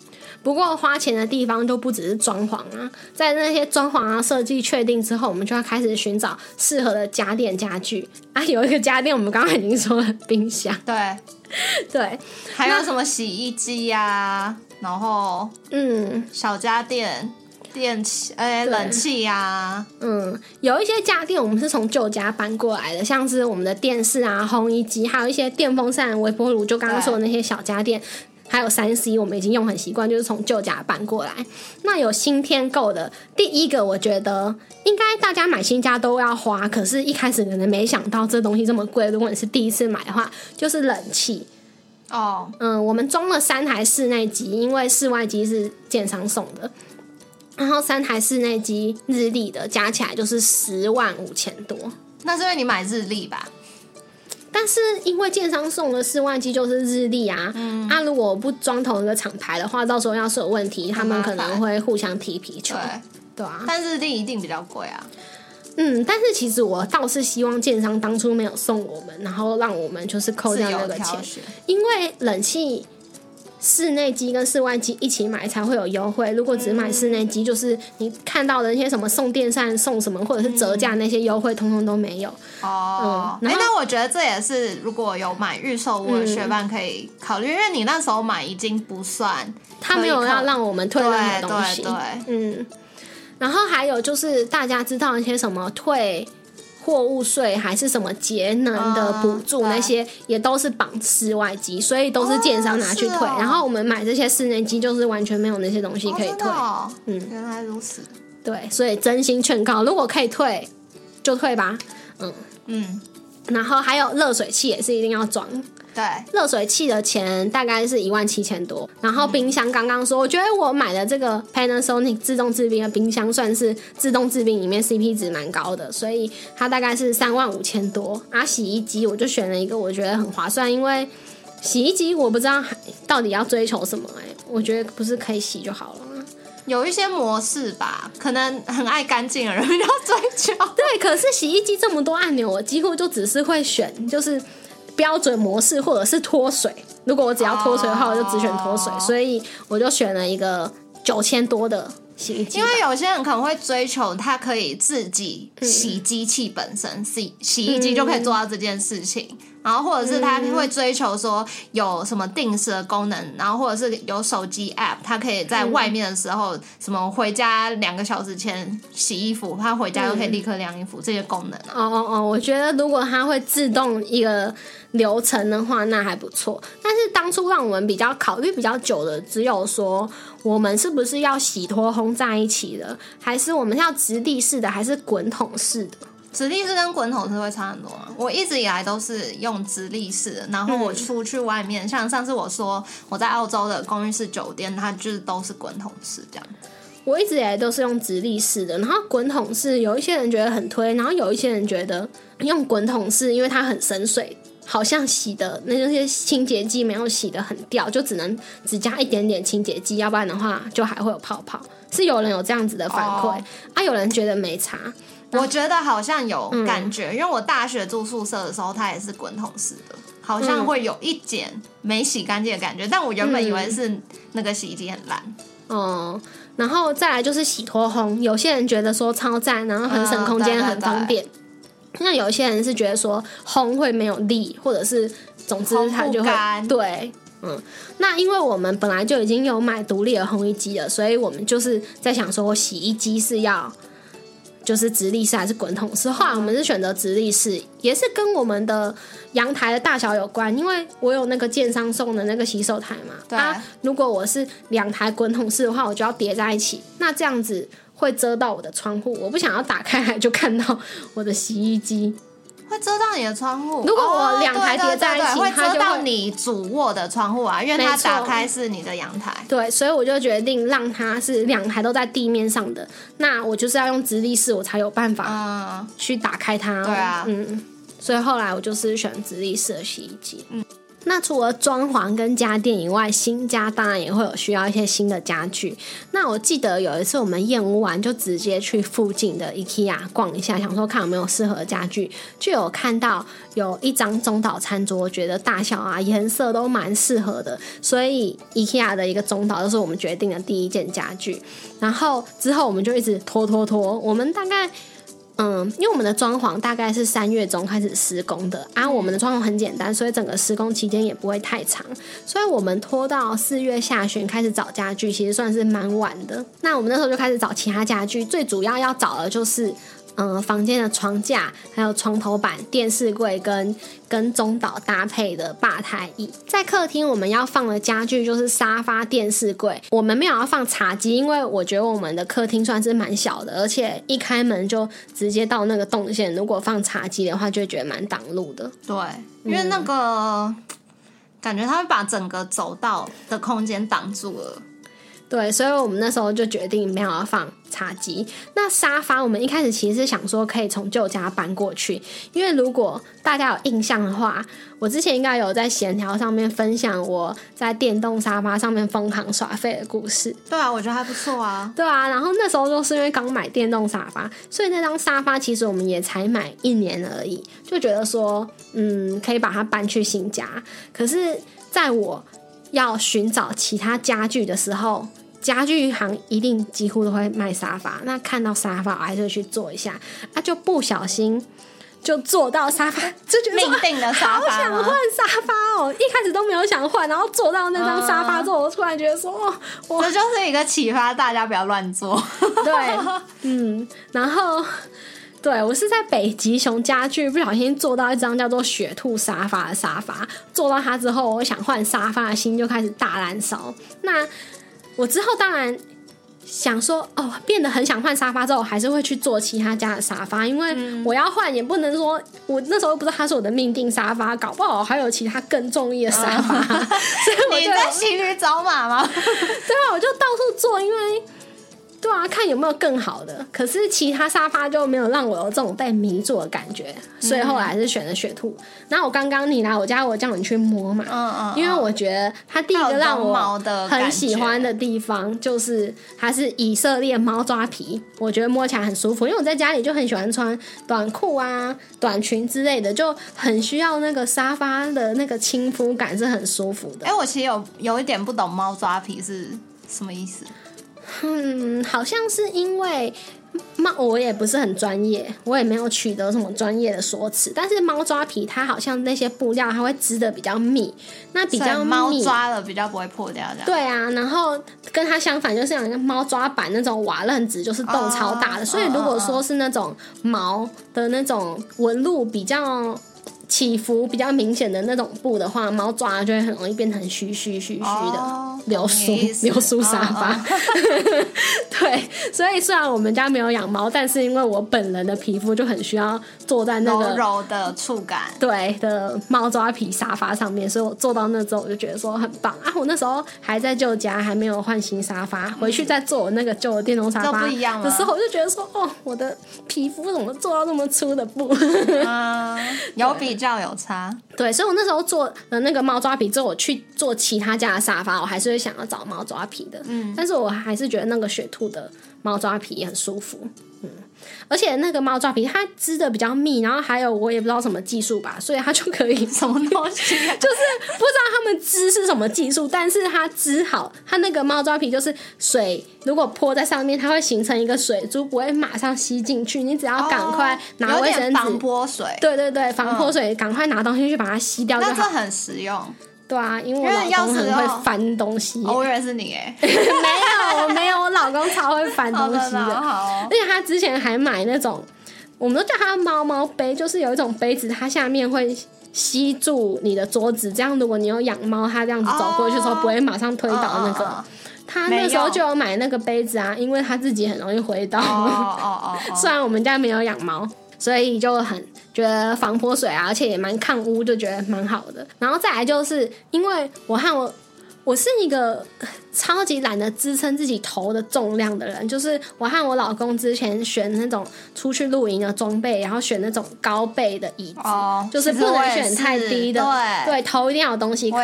不过花钱的地方就不只是装潢啊，在那些装潢啊设计确定之后，我们就要开始寻找适合的家电家具啊。有一个家电，我们刚刚已经说了，冰箱。对，[LAUGHS] 对，还有什么洗衣机呀，然后嗯，小家电。电器，哎，冷气呀，嗯，有一些家电我们是从旧家搬过来的，像是我们的电视啊、烘衣机，还有一些电风扇、微波炉，就刚刚说的那些小家电，还有三 C，我们已经用很习惯，就是从旧家搬过来。那有新添购的，第一个我觉得应该大家买新家都要花，可是一开始可能没想到这东西这么贵。如果你是第一次买的话，就是冷气哦，嗯，我们装了三台室内机，因为室外机是建商送的。然后三台室内机日历的加起来就是十万五千多，那是因为你买日历吧？但是因为建商送的室外机就是日历啊，那如果不装同一个厂牌的话，到时候要是有问题，他们可能会互相踢皮球，对啊。但日历一定比较贵啊。嗯，但是其实我倒是希望建商当初没有送我们，然后让我们就是扣掉那个钱，因为冷气。室内机跟室外机一起买才会有优惠。如果只买室内机，就是你看到的那些什么送电扇、送什么或者是折价那些优惠，通通都没有。哦，哎，那我觉得这也是如果有买预售屋的学伴可以考虑，因为你那时候买已经不算，他没有要让我们退任何东西。对，嗯。然后还有就是大家知道一些什么退。货物税还是什么节能的补助，那些也都是绑室外机，所以都是建商拿去退。然后我们买这些室内机，就是完全没有那些东西可以退。嗯，原来如此。对，所以真心劝告，如果可以退，就退吧。嗯嗯。然后还有热水器也是一定要装。对，热水器的钱大概是一万七千多，然后冰箱刚刚说，我觉得我买的这个 Panasonic 自动制冰的冰箱算是自动制冰里面 CP 值蛮高的，所以它大概是三万五千多。啊，洗衣机我就选了一个我觉得很划算，因为洗衣机我不知道到底要追求什么，哎，我觉得不是可以洗就好了吗？有一些模式吧，可能很爱干净的人要追求。[LAUGHS] 对，可是洗衣机这么多按钮，我几乎就只是会选就是。标准模式或者是脱水，如果我只要脱水的话，我就只选脱水，所以我就选了一个九千多的洗衣机。因为有些人可能会追求它可以自己洗机器本身，洗洗衣机就可以做到这件事情。然后或者是他会追求说有什么定时的功能，然后或者是有手机 App，他可以在外面的时候什么回家两个小时前洗衣服，他回家就可以立刻晾衣服这些功能。哦哦哦，我觉得如果它会自动一个流程的话，那还不错。但是当初让我们比较考虑比较久的，只有说我们是不是要洗脱烘在一起的，还是我们要直立式的，还是滚筒式的？直立式跟滚筒式会差很多吗？我一直以来都是用直立式的，然后我出去外面，像上次我说我在澳洲的公寓式酒店，它就是都是滚筒式这样。我一直以来都是用直立式的，然后滚筒式有一些人觉得很推，然后有一些人觉得用滚筒式，因为它很省水，好像洗的那些清洁剂没有洗的很掉，就只能只加一点点清洁剂，要不然的话就还会有泡泡。是有人有这样子的反馈，啊，有人觉得没差。我觉得好像有感觉，因为我大学住宿舍的时候，它也是滚筒式的，好像会有一点没洗干净的感觉。但我原本以为是那个洗衣机很烂。哦，然后再来就是洗脱烘，有些人觉得说超赞，然后很省空间，很方便。那有些人是觉得说烘会没有力，或者是总之它就会对，嗯。那因为我们本来就已经有买独立的烘衣机了，所以我们就是在想说，洗衣机是要。就是直立式还是滚筒式？后来我们是选择直立式，也是跟我们的阳台的大小有关。因为我有那个建商送的那个洗手台嘛，对。如果我是两台滚筒式的话，我就要叠在一起，那这样子会遮到我的窗户。我不想要打开来就看到我的洗衣机。会遮到你的窗户。如果我两台叠在一起，会遮到你主卧的窗户啊，因为它打开是你的阳台。对，所以我就决定让它是两台都在地面上的。那我就是要用直立式，我才有办法去打开它。对啊，嗯，所以后来我就是选直立式的洗衣机。嗯。那除了装潢跟家电以外，新家当然也会有需要一些新的家具。那我记得有一次我们验屋完，就直接去附近的 IKEA 逛一下，想说看有没有适合的家具，就有看到有一张中岛餐桌，觉得大小啊、颜色都蛮适合的，所以 IKEA 的一个中岛就是我们决定的第一件家具。然后之后我们就一直拖拖拖，我们大概。嗯，因为我们的装潢大概是三月中开始施工的啊，我们的装潢很简单，所以整个施工期间也不会太长，所以我们拖到四月下旬开始找家具，其实算是蛮晚的。那我们那时候就开始找其他家具，最主要要找的就是。嗯，房间的床架，还有床头板、电视柜跟跟中岛搭配的吧台椅。在客厅，我们要放的家具就是沙发、电视柜。我们没有要放茶几，因为我觉得我们的客厅算是蛮小的，而且一开门就直接到那个动线。如果放茶几的话，就会觉得蛮挡路的。对，因为那个感觉它会把整个走道的空间挡住了。对，所以我们那时候就决定没有要放茶几。那沙发，我们一开始其实是想说可以从旧家搬过去，因为如果大家有印象的话，我之前应该有在闲聊上面分享我在电动沙发上面疯狂耍废的故事。对啊，我觉得还不错啊。对啊，然后那时候就是因为刚买电动沙发，所以那张沙发其实我们也才买一年而已，就觉得说，嗯，可以把它搬去新家。可是在我要寻找其他家具的时候，家具行一定几乎都会卖沙发。那看到沙发，我还是会去坐一下。啊，就不小心就坐到沙发，[LAUGHS] 就觉得命定的沙发好想换沙发哦！一开始都没有想换，然后坐到那张沙发之后，我突然觉得说，哦，这就是一个启发，大家不要乱坐。[LAUGHS] 对，嗯，然后。对，我是在北极熊家具不小心坐到一张叫做雪兔沙发的沙发，坐到它之后，我想换沙发的心就开始大燃烧。那我之后当然想说，哦，变得很想换沙发之后，还是会去坐其他家的沙发，因为我要换也不能说我那时候不知道它是我的命定沙发，搞不好还有其他更中意的沙发。[LAUGHS] 所以我就在骑驴找马吗？[LAUGHS] 对啊，我就到处坐，因为。对啊，看有没有更好的。可是其他沙发就没有让我有这种被迷住的感觉，所以后来还是选了雪兔。然后我刚刚你来我家，我叫你去摸嘛，嗯嗯，因为我觉得它第一个让我很喜欢的地方就是它是以色列猫抓皮，我觉得摸起来很舒服。因为我在家里就很喜欢穿短裤啊、短裙之类的，就很需要那个沙发的那个亲肤感是很舒服的。哎，我其实有有一点不懂猫抓皮是什么意思。嗯，好像是因为猫，我也不是很专业，我也没有取得什么专业的说辞。但是猫抓皮，它好像那些布料它会织的比较密，那比较猫抓了比较不会破掉，的。对啊，然后跟它相反，就是像猫抓板那种瓦楞纸，就是洞超大的。所以如果说是那种毛的那种纹路比较。起伏比较明显的那种布的话，猫抓就会很容易变成虚虚虚虚的流苏流苏沙发。[LAUGHS] 对，所以虽然我们家没有养猫，但是因为我本人的皮肤就很需要坐在那个柔的触感对的猫抓皮沙发上面，所以我坐到那之后我就觉得说很棒啊！我那时候还在旧家，还没有换新沙发，回去再坐我那个旧的电动沙发的时候，我就觉得说哦，我的皮肤怎么做到那么粗的布？[LAUGHS] 有比。较有差，对，所以我那时候做了那个猫抓皮之后，我去做其他家的沙发，我还是会想要找猫抓皮的，嗯，但是我还是觉得那个雪兔的猫抓皮很舒服，嗯，而且那个猫抓皮它织的比较密，然后还有我也不知道什么技术吧，所以它就可以 [LAUGHS] 什么东西、啊？[LAUGHS] 就是不知道他们织是什么技术，但是它织好，它那个猫抓皮就是水如果泼在上面，它会形成一个水珠，不会马上吸进去。你只要赶快拿卫生纸防泼水，对对对，防泼水，赶快拿东西去把它吸掉就好。那这很实用。对啊，因为我老公很会翻东西。我以为是你哎，[LAUGHS] 没有没有，我老公超会翻东西的。[LAUGHS] 好，而且他之前还买那种，我们都叫他猫猫杯，就是有一种杯子，它下面会吸住你的桌子，这样如果你有养猫，它这样子走过去的时候不会马上推倒那个。他那时候就有买那个杯子啊，因为他自己很容易回倒。哦哦哦。[LAUGHS] 虽然我们家没有养猫，所以就很。觉得防泼水啊，而且也蛮抗污，就觉得蛮好的。然后再来就是因为我和我。我是一个 [LAUGHS] 超级懒得支撑自己头的重量的人，就是我和我老公之前选那种出去露营的装备，然后选那种高背的椅子，就是不能选太低的，对，头一定要有东西靠。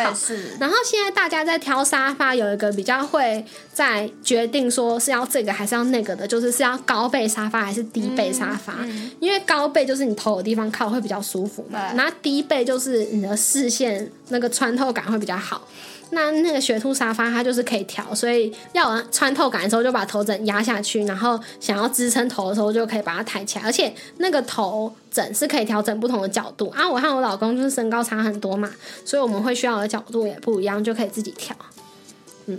然后现在大家在挑沙发，有一个比较会在决定说是要这个还是要那个的，就是是要高背沙发还是低背沙发，因为高背就是你头的地方靠会比较舒服嘛，然后低背就是你的视线那个穿透感会比较好。那那个雪兔沙发它就是可以调，所以要穿透感的时候就把头枕压下去，然后想要支撑头的时候就可以把它抬起来，而且那个头枕是可以调整不同的角度啊。我和我老公就是身高差很多嘛，所以我们会需要的角度也不一样，就可以自己调。嗯，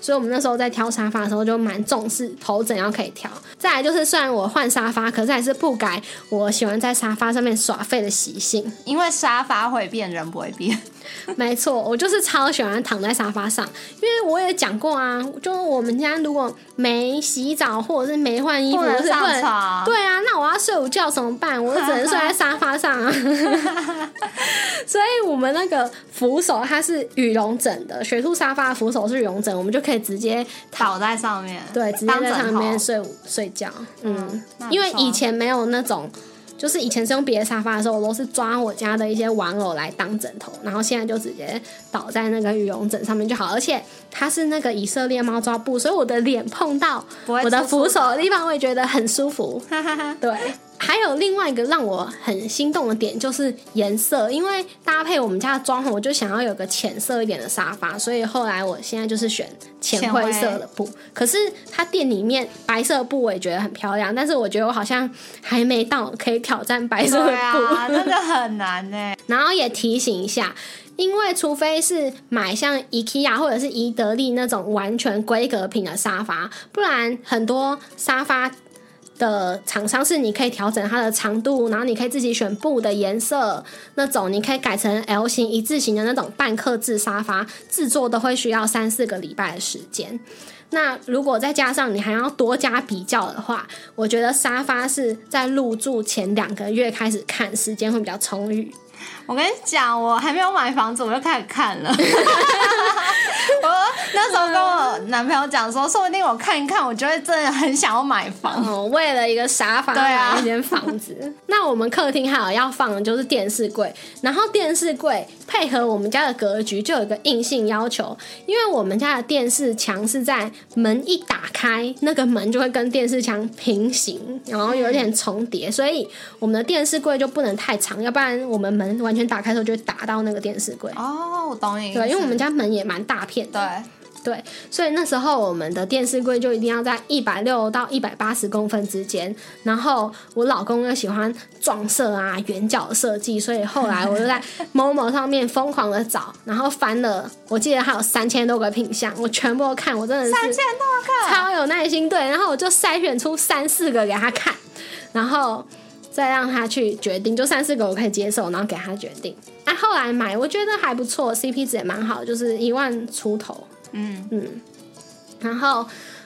所以我们那时候在挑沙发的时候就蛮重视头枕要可以调。再来就是虽然我换沙发，可是还是不改我喜欢在沙发上面耍废的习性，因为沙发会变，人不会变。没错，我就是超喜欢躺在沙发上，因为我也讲过啊，就我们家如果没洗澡或者是没换衣服，是不上对啊，那我要睡午觉怎么办？我只能睡在沙发上啊。[LAUGHS] 所以我们那个扶手它是羽绒枕的，雪兔沙发扶手是羽绒枕，我们就可以直接躺在上面，对，直接在上面睡睡觉。嗯，因为以前没有那种。就是以前是用别的沙发的时候，我都是抓我家的一些玩偶来当枕头，然后现在就直接倒在那个羽绒枕上面就好。而且它是那个以色列猫抓布，所以我的脸碰到 [LAUGHS] 我的扶手的地方，我也觉得很舒服。哈哈哈对。还有另外一个让我很心动的点就是颜色，因为搭配我们家的装潢，我就想要有个浅色一点的沙发，所以后来我现在就是选浅灰色的布。可是它店里面白色布我也觉得很漂亮，但是我觉得我好像还没到可以挑战白色的布，真的很难呢。[LAUGHS] 然后也提醒一下，因为除非是买像 IKEA 或者是宜得利那种完全规格品的沙发，不然很多沙发。的厂商是你可以调整它的长度，然后你可以自己选布的颜色，那种你可以改成 L 型一字型的那种半刻制沙发，制作都会需要三四个礼拜的时间。那如果再加上你还要多加比较的话，我觉得沙发是在入住前两个月开始看，时间会比较充裕。我跟你讲，我还没有买房子，我就开始看了。[LAUGHS] 我那时候跟我男朋友讲说，说不定我看一看，我就会真的很想要买房。哦，为了一个沙发买一间房子。那我们客厅还有要放的就是电视柜，然后电视柜配合我们家的格局，就有一个硬性要求，因为我们家的电视墙是在门一打开，那个门就会跟电视墙平行，然后有点重叠，所以我们的电视柜就不能太长，要不然我们门完全打开的时候就会打到那个电视柜。哦，我懂你。对，因为我们家门也蛮大片。对对，所以那时候我们的电视柜就一定要在一百六到一百八十公分之间。然后我老公又喜欢撞色啊、圆角设计，所以后来我就在某某上面疯狂的找，然后翻了，我记得还有三千多个品相，我全部都看，我真的是三千多个，超有耐心。对，然后我就筛选出三四个给他看，然后再让他去决定，就三四个我可以接受，然后给他决定。哎，后来买我觉得还不错，CP 值也蛮好，就是一万出头。嗯嗯，然后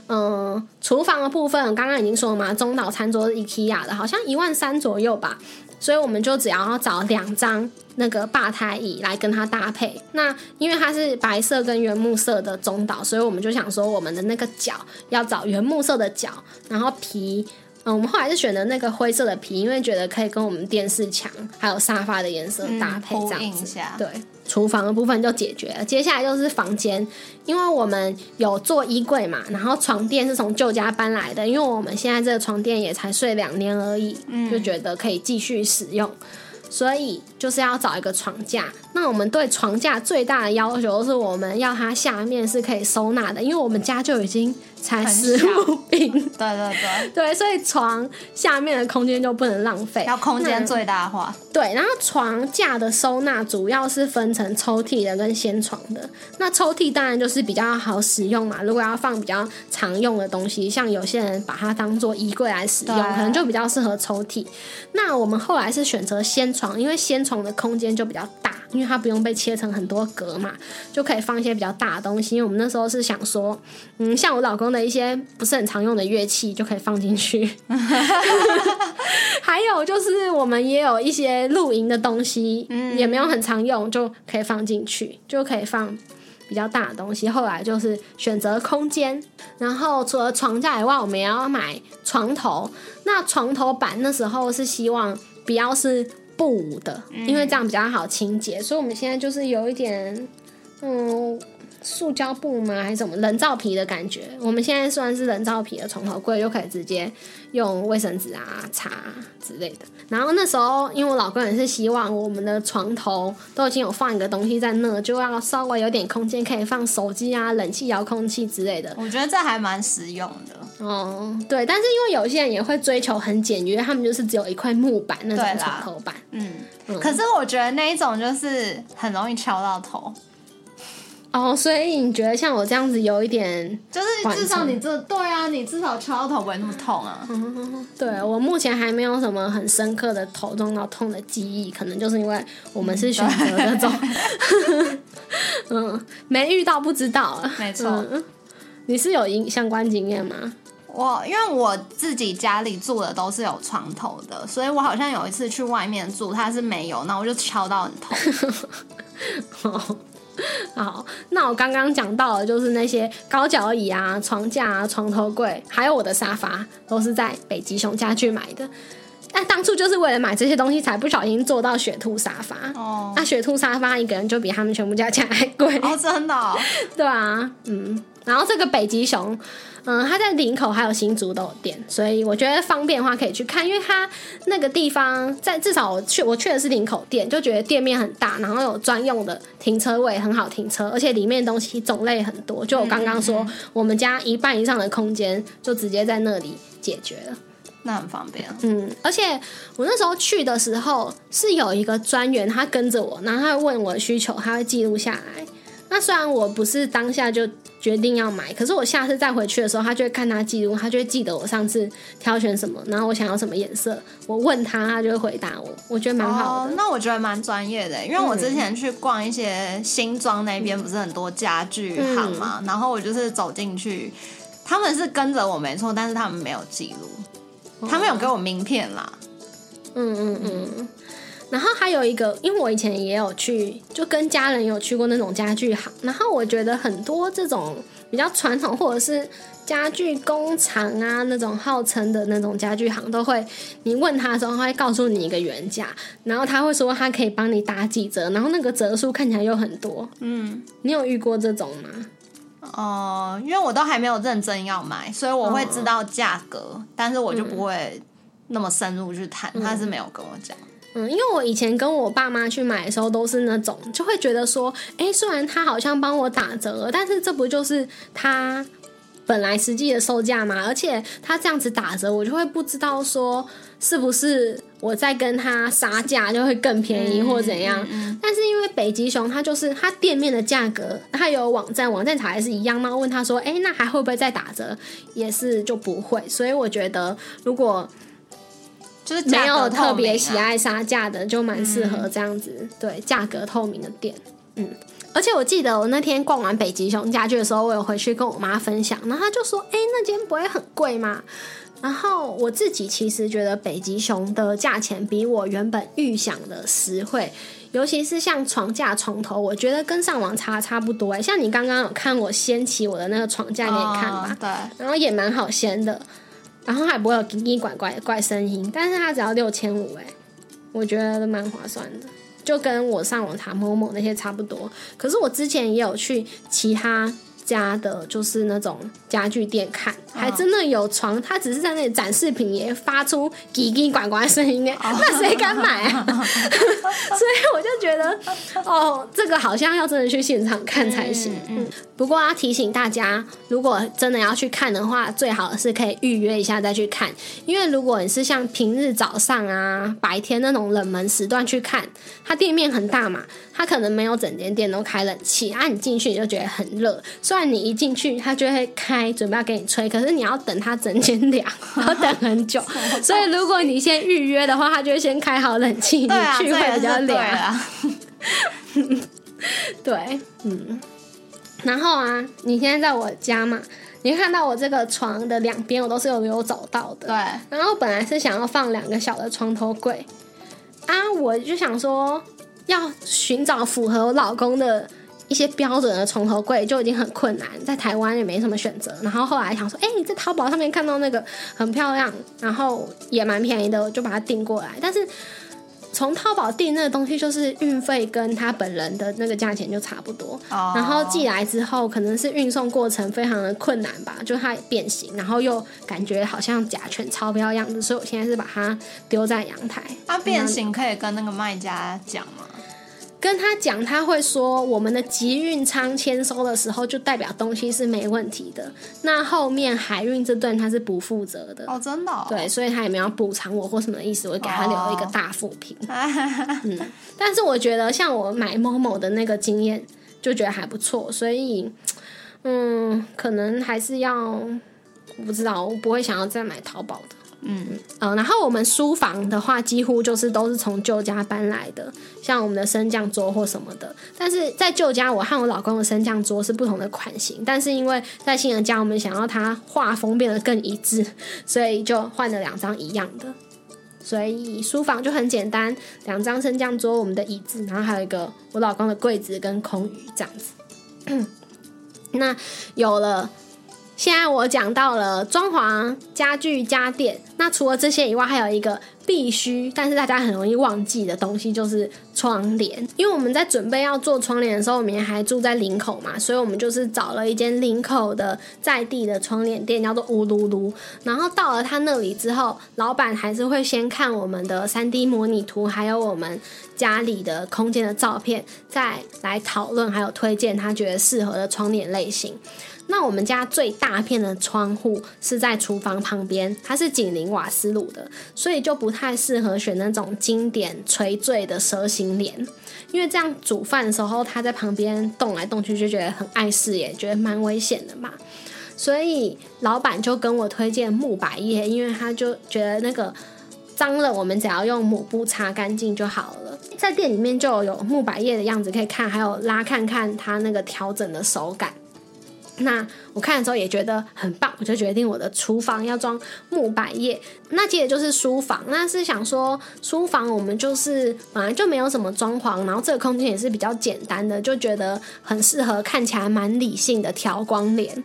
嗯，厨房的部分刚刚已经说了嘛，中岛餐桌是 IKEA 的，好像一万三左右吧。所以我们就只要找两张那个吧台椅来跟它搭配。那因为它是白色跟原木色的中岛，所以我们就想说我们的那个脚要找原木色的脚，然后皮。嗯，我们后来是选的那个灰色的皮，因为觉得可以跟我们电视墙还有沙发的颜色搭配，这样子。对，厨房的部分就解决了。接下来就是房间，因为我们有做衣柜嘛，然后床垫是从旧家搬来的，因为我们现在这个床垫也才睡两年而已，就觉得可以继续使用。所以就是要找一个床架。那我们对床架最大的要求是，我们要它下面是可以收纳的，因为我们家就已经才十五平。[LAUGHS] 对对对，对，所以床下面的空间就不能浪费，要空间最大化。对，然后床架的收纳主要是分成抽屉的跟掀床的。那抽屉当然就是比较好使用嘛，如果要放比较常用的东西，像有些人把它当做衣柜来使用，可能就比较适合抽屉。那我们后来是选择掀床，因为掀床的空间就比较大，因为它不用被切成很多格嘛，就可以放一些比较大的东西。因为我们那时候是想说，嗯，像我老公的一些不是很常用的乐器就可以放进去，[LAUGHS] 还有就是我们也有一些露营的东西，也没有很常用，就可以放进去，就可以放比较大的东西。后来就是选择空间，然后除了床架以外，我们也要买床头。那床头板那时候是希望不要是。布的，因为这样比较好清洁，所以我们现在就是有一点，嗯，塑胶布吗？还是什么人造皮的感觉？我们现在算是人造皮的床头柜，就可以直接用卫生纸啊擦之类的。然后那时候，因为我老公也是希望我们的床头都已经有放一个东西在那，就要稍微有点空间可以放手机啊、冷气遥控器之类的。我觉得这还蛮实用的。哦，对，但是因为有些人也会追求很简约，他们就是只有一块木板那种床头板。嗯，可是我觉得那一种就是很容易敲到头。哦，所以你觉得像我这样子有一点，就是至少你这对啊，你至少敲到头不会那么痛啊。[LAUGHS] 对我目前还没有什么很深刻的头撞到痛的记忆，可能就是因为我们是选择那种，[LAUGHS] 嗯，没遇到不知道。没错。你是有经相关经验吗？我因为我自己家里住的都是有床头的，所以我好像有一次去外面住，它是没有，那我就敲到很痛。[LAUGHS] [LAUGHS] 好，那我刚刚讲到的就是那些高脚椅啊、床架啊、床头柜，还有我的沙发，都是在北极熊家具买的。那当初就是为了买这些东西，才不小心坐到雪兔沙发。哦，那雪兔沙发一个人就比他们全部加起来还贵。哦，真的？[LAUGHS] 对啊，嗯。然后这个北极熊，嗯，它在林口还有新竹都有店，所以我觉得方便的话可以去看，因为它那个地方在至少我去我去的是林口店，就觉得店面很大，然后有专用的停车位，很好停车，而且里面东西种类很多。就我刚刚说，我们家一半以上的空间就直接在那里解决了，那很方便。嗯，而且我那时候去的时候是有一个专员，他跟着我，然后他会问我的需求，他会记录下来。那虽然我不是当下就。决定要买，可是我下次再回去的时候，他就会看他记录，他就会记得我上次挑选什么，然后我想要什么颜色，我问他，他就会回答我。我觉得蛮好的。那我觉得蛮专业的，因为我之前去逛一些新庄那边，不是很多家具行嘛，然后我就是走进去，他们是跟着我没错，但是他们没有记录，他们有给我名片啦。嗯嗯嗯。然后还有一个，因为我以前也有去，就跟家人有去过那种家具行。然后我觉得很多这种比较传统或者是家具工厂啊，那种号称的那种家具行，都会你问他的时候，他会告诉你一个原价，然后他会说他可以帮你打几折，然后那个折数看起来又很多。嗯，你有遇过这种吗？哦，因为我都还没有认真要买，所以我会知道价格，但是我就不会那么深入去谈，他是没有跟我讲。嗯，因为我以前跟我爸妈去买的时候，都是那种就会觉得说，哎，虽然他好像帮我打折，但是这不就是他本来实际的售价吗？而且他这样子打折，我就会不知道说是不是我再跟他杀价就会更便宜或怎样。但是因为北极熊，它就是它店面的价格，它有网站，网站查还是一样。那问他说，哎，那还会不会再打折？也是就不会。所以我觉得如果。就是没有特别喜爱杀价的，就蛮适合这样子，对价格透明的店。嗯，而且我记得我那天逛完北极熊家具的时候，我有回去跟我妈分享，然后她就说：“哎，那间不会很贵吗？”然后我自己其实觉得北极熊的价钱比我原本预想的实惠，尤其是像床架、床头，我觉得跟上网查差不多。哎，像你刚刚有看我掀起我的那个床架给你看吧？对，然后也蛮好掀的。然后还不会有叽叽怪怪的怪声音，但是它只要六千五，哎，我觉得蛮划算的，就跟我上网查某某那些差不多。可是我之前也有去其他。家的就是那种家具店看，还真的有床，他只是在那里展示品，也发出叽叽呱呱声音，那谁敢买啊？[LAUGHS] 所以我就觉得，哦，这个好像要真的去现场看才行。嗯，不过要提醒大家，如果真的要去看的话，最好是可以预约一下再去看，因为如果你是像平日早上啊、白天那种冷门时段去看，它店面很大嘛，它可能没有整间店都开冷气，啊，你进去你就觉得很热，虽然。你一进去，它就会开，准备要给你吹。可是你要等它整间凉，[LAUGHS] 要等很久。所以如果你先预约的话，他就会先开好冷气，你去会比较凉。[LAUGHS] 对，嗯。然后啊，你现在在我家嘛，你看到我这个床的两边，我都是有有走到的。对。然后本来是想要放两个小的床头柜啊，我就想说要寻找符合我老公的。一些标准的重头柜就已经很困难，在台湾也没什么选择。然后后来想说，哎，在淘宝上面看到那个很漂亮，然后也蛮便宜的，我就把它订过来。但是从淘宝订那个东西，就是运费跟他本人的那个价钱就差不多。然后寄来之后，可能是运送过程非常的困难吧，就它变形，然后又感觉好像甲醛超标样子，所以我现在是把它丢在阳台。它变形可以跟那个卖家讲吗？跟他讲，他会说我们的集运仓签收的时候，就代表东西是没问题的。那后面海运这段他是不负责的哦，真的。对，所以他也没有补偿我或什么意思，我给他留一个大负评。[LAUGHS] 嗯，但是我觉得像我买某某的那个经验，就觉得还不错，所以嗯，可能还是要，我不知道，我不会想要再买淘宝的。嗯呃，然后我们书房的话，几乎就是都是从旧家搬来的，像我们的升降桌或什么的。但是在旧家，我和我老公的升降桌是不同的款型，但是因为在新人家，我们想要它画风变得更一致，所以就换了两张一样的。所以书房就很简单，两张升降桌，我们的椅子，然后还有一个我老公的柜子跟空余这样子。[COUGHS] 那有了。现在我讲到了装潢、家具、家电，那除了这些以外，还有一个必须，但是大家很容易忘记的东西，就是窗帘。因为我们在准备要做窗帘的时候，我们还住在林口嘛，所以我们就是找了一间林口的在地的窗帘店，叫做乌噜噜。然后到了他那里之后，老板还是会先看我们的三 D 模拟图，还有我们家里的空间的照片，再来讨论还有推荐他觉得适合的窗帘类型。那我们家最大片的窗户是在厨房旁边，它是紧邻瓦斯炉的，所以就不太适合选那种经典垂坠的蛇形帘，因为这样煮饭的时候，它在旁边动来动去，就觉得很碍事耶，觉得蛮危险的嘛。所以老板就跟我推荐木百叶，因为他就觉得那个脏了，我们只要用抹布擦干净就好了。在店里面就有木百叶的样子可以看，还有拉看看它那个调整的手感。那我看了之后也觉得很棒，我就决定我的厨房要装木百叶。那接着就是书房，那是想说书房我们就是本来就没有什么装潢，然后这个空间也是比较简单的，就觉得很适合看起来蛮理性的调光帘。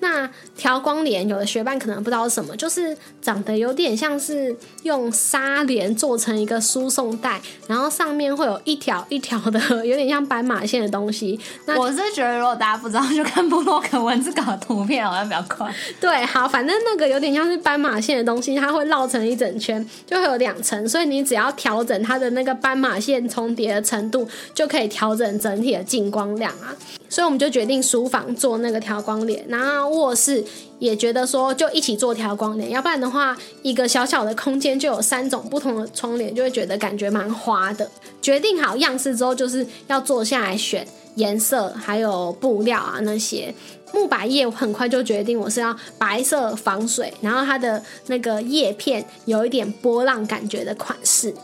那调光帘，有的学伴可能不知道是什么，就是长得有点像是用纱帘做成一个输送带，然后上面会有一条一条的，有点像斑马线的东西。[LAUGHS] 那我是觉得，如果大家不知道，就看部落格文字稿图片好像比较快。对，好，反正那个有点像是斑马线的东西，它会绕成一整圈，就会有两层，所以你只要调整它的那个斑马线重叠的程度，就可以调整整体的进光量啊。所以我们就决定书房做那个调光帘，然后卧室也觉得说就一起做调光帘，要不然的话一个小小的空间就有三种不同的窗帘，就会觉得感觉蛮花的。决定好样式之后，就是要坐下来选颜色，还有布料啊那些。木百叶很快就决定我是要白色防水，然后它的那个叶片有一点波浪感觉的款式。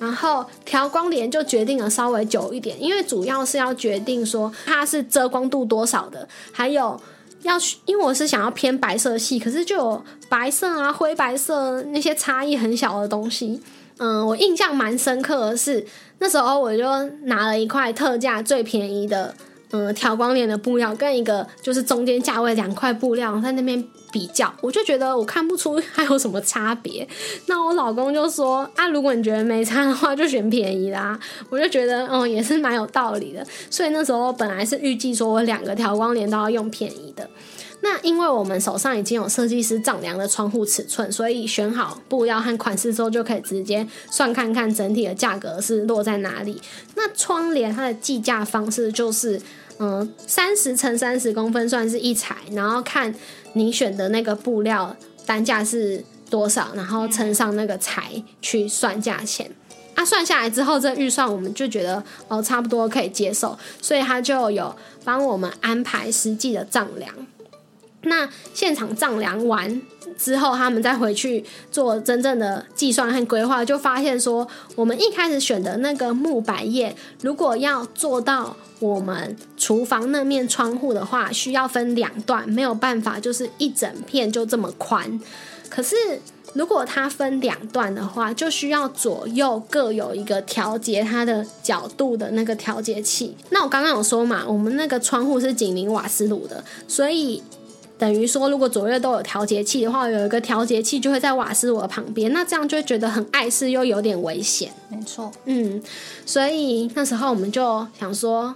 然后调光帘就决定了稍微久一点，因为主要是要决定说它是遮光度多少的，还有要因为我是想要偏白色系，可是就有白色啊、灰白色那些差异很小的东西。嗯，我印象蛮深刻的是那时候我就拿了一块特价最便宜的嗯调光帘的布料跟一个就是中间价位两块布料在那边比较，我就觉得我看不出它有什么差别。那我老公就说啊，如果你觉得没差的话，就选便宜啦。我就觉得哦，也是蛮有道理的。所以那时候本来是预计说我两个调光帘都要用便宜的。那因为我们手上已经有设计师丈量的窗户尺寸，所以选好布料和款式之后，就可以直接算看看整体的价格是落在哪里。那窗帘它的计价方式就是，嗯，三十乘三十公分算是一材，然后看你选的那个布料单价是多少，然后乘上那个材去算价钱。啊，算下来之后，这预算我们就觉得哦，差不多可以接受，所以他就有帮我们安排实际的丈量。那现场丈量完之后，他们再回去做真正的计算和规划，就发现说，我们一开始选的那个木百叶，如果要做到我们厨房那面窗户的话，需要分两段，没有办法就是一整片就这么宽。可是如果它分两段的话，就需要左右各有一个调节它的角度的那个调节器。那我刚刚有说嘛，我们那个窗户是紧邻瓦斯炉的，所以。等于说，如果左右都有调节器的话，有一个调节器就会在瓦斯炉的旁边，那这样就会觉得很碍事又有点危险。没错，嗯，所以那时候我们就想说，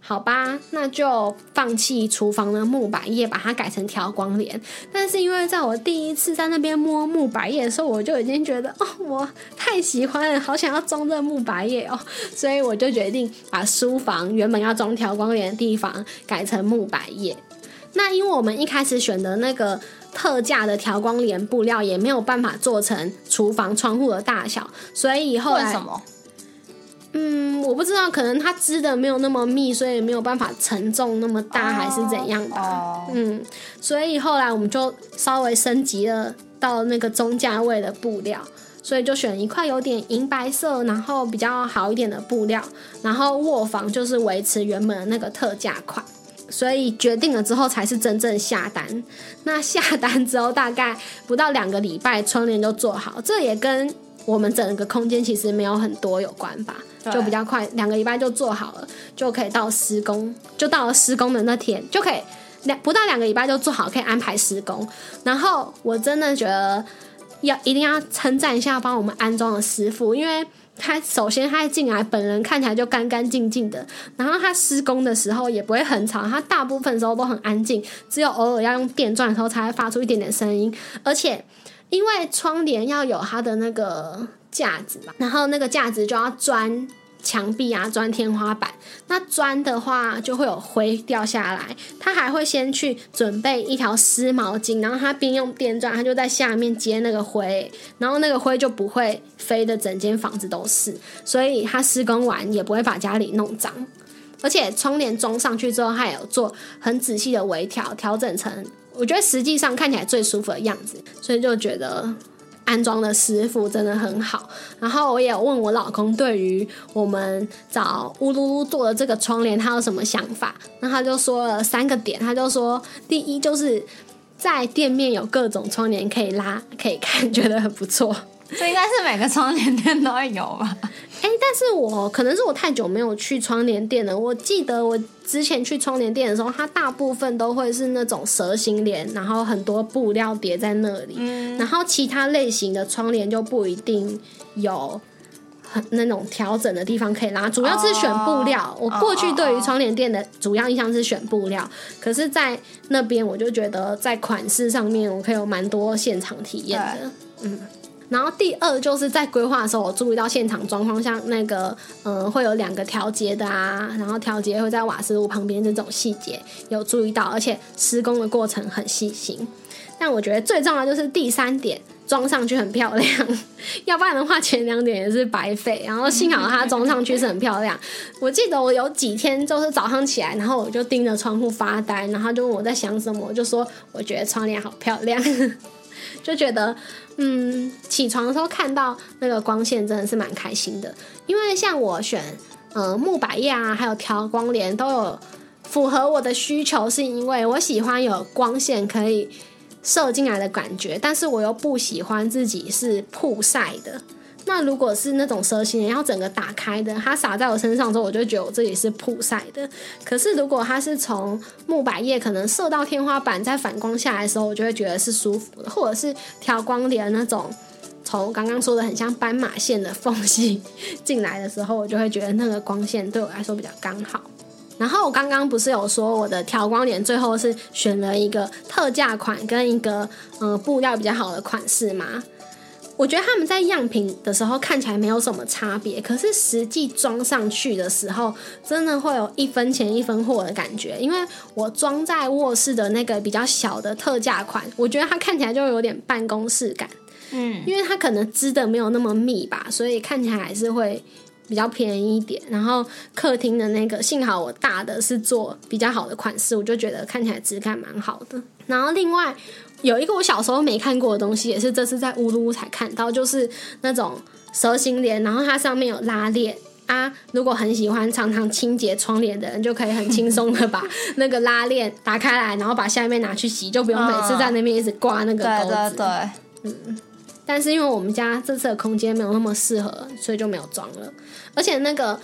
好吧，那就放弃厨房的木百叶，把它改成调光帘。但是因为在我第一次在那边摸木百叶的时候，我就已经觉得哦，我太喜欢了，好想要装这木百叶哦，[LAUGHS] 所以我就决定把书房原本要装调光帘的地方改成木百叶。那因为我们一开始选的那个特价的调光帘布料也没有办法做成厨房窗户的大小，所以后来，嗯，我不知道，可能它织的没有那么密，所以没有办法承重那么大，还是怎样吧。嗯，所以后来我们就稍微升级了到那个中价位的布料，所以就选一块有点银白色，然后比较好一点的布料，然后卧房就是维持原本的那个特价款。所以决定了之后才是真正下单。那下单之后大概不到两个礼拜，窗帘就做好。这也跟我们整个空间其实没有很多有关吧，就比较快，两个礼拜就做好了，就可以到施工，就到了施工的那天就可以两不到两个礼拜就做好，可以安排施工。然后我真的觉得要一定要称赞一下帮我们安装的师傅，因为。他首先，他进来本人看起来就干干净净的，然后他施工的时候也不会很吵，他大部分时候都很安静，只有偶尔要用电钻的时候才会发出一点点声音。而且，因为窗帘要有它的那个架子嘛，然后那个架子就要钻。墙壁啊，钻天花板，那钻的话就会有灰掉下来。他还会先去准备一条湿毛巾，然后他边用电钻，他就在下面接那个灰，然后那个灰就不会飞的整间房子都是。所以他施工完也不会把家里弄脏。而且窗帘装上去之后，他有做很仔细的微调，调整成我觉得实际上看起来最舒服的样子，所以就觉得。安装的师傅真的很好，然后我也问我老公对于我们找乌噜噜做的这个窗帘他有什么想法，那他就说了三个点，他就说第一就是在店面有各种窗帘可以拉可以看，觉得很不错。这应该是每个窗帘店都会有吧？哎，但是我可能是我太久没有去窗帘店了。我记得我之前去窗帘店的时候，它大部分都会是那种蛇形帘，然后很多布料叠在那里。嗯，然后其他类型的窗帘就不一定有很那种调整的地方可以拉，主要是选布料。我过去对于窗帘店的主要印象是选布料，可是在那边我就觉得在款式上面我可以有蛮多现场体验的。嗯。然后第二就是在规划的时候，我注意到现场状况，像那个嗯，会有两个调节的啊，然后调节会在瓦斯炉旁边这种细节有注意到，而且施工的过程很细心。但我觉得最重要就是第三点，装上去很漂亮，[LAUGHS] 要不然的话前两点也是白费。然后幸好它装上去是很漂亮。我记得我有几天就是早上起来，然后我就盯着窗户发呆，然后就问我在想什么，我就说我觉得窗帘好漂亮。就觉得，嗯，起床的时候看到那个光线真的是蛮开心的。因为像我选，呃，木百叶啊，还有调光帘都有符合我的需求，是因为我喜欢有光线可以射进来的感觉，但是我又不喜欢自己是曝晒的。那如果是那种蛇形要整个打开的，它洒在我身上之后，我就觉得我这里是曝晒的。可是如果它是从木百叶可能射到天花板，再反光下来的时候，我就会觉得是舒服的。或者是调光帘那种，从刚刚说的很像斑马线的缝隙进来的时候，我就会觉得那个光线对我来说比较刚好。然后我刚刚不是有说我的调光帘最后是选了一个特价款跟一个呃布料比较好的款式吗？我觉得他们在样品的时候看起来没有什么差别，可是实际装上去的时候，真的会有一分钱一分货的感觉。因为我装在卧室的那个比较小的特价款，我觉得它看起来就有点办公室感，嗯，因为它可能织的没有那么密吧，所以看起来还是会比较便宜一点。然后客厅的那个，幸好我大的是做比较好的款式，我就觉得看起来质感蛮好的。然后另外。有一个我小时候没看过的东西，也是这次在乌鲁才看到，就是那种蛇形帘，然后它上面有拉链啊。如果很喜欢常常清洁窗帘的人，就可以很轻松的把 [LAUGHS] 那个拉链打开来，然后把下面拿去洗，就不用每次在那边一直挂那个钩子。对对对，嗯。但是因为我们家这次的空间没有那么适合，所以就没有装了。而且那个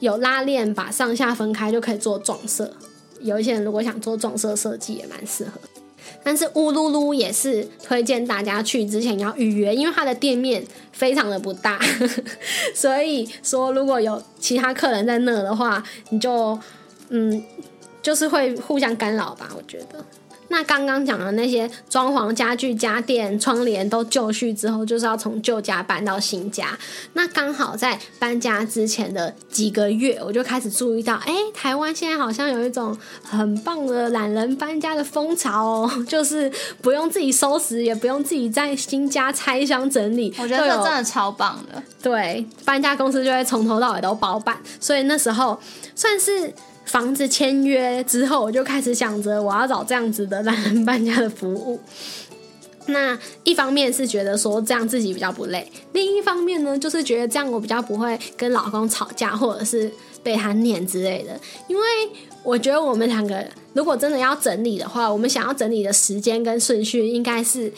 有拉链，把上下分开就可以做撞色。有一些人如果想做撞色设计，也蛮适合。但是乌噜噜也是推荐大家去之前要预约，因为它的店面非常的不大，[LAUGHS] 所以说如果有其他客人在那的话，你就嗯，就是会互相干扰吧，我觉得。那刚刚讲的那些装潢、家具、家电、窗帘都就绪之后，就是要从旧家搬到新家。那刚好在搬家之前的几个月，我就开始注意到，哎，台湾现在好像有一种很棒的懒人搬家的风潮哦，就是不用自己收拾，也不用自己在新家拆箱整理。我觉得这真的超棒的。对，搬家公司就会从头到尾都包办，所以那时候算是。房子签约之后，我就开始想着我要找这样子的懒人搬家的服务。那一方面是觉得说这样自己比较不累，另一方面呢，就是觉得这样我比较不会跟老公吵架，或者是被他念之类的。因为我觉得我们两个如果真的要整理的话，我们想要整理的时间跟顺序应该是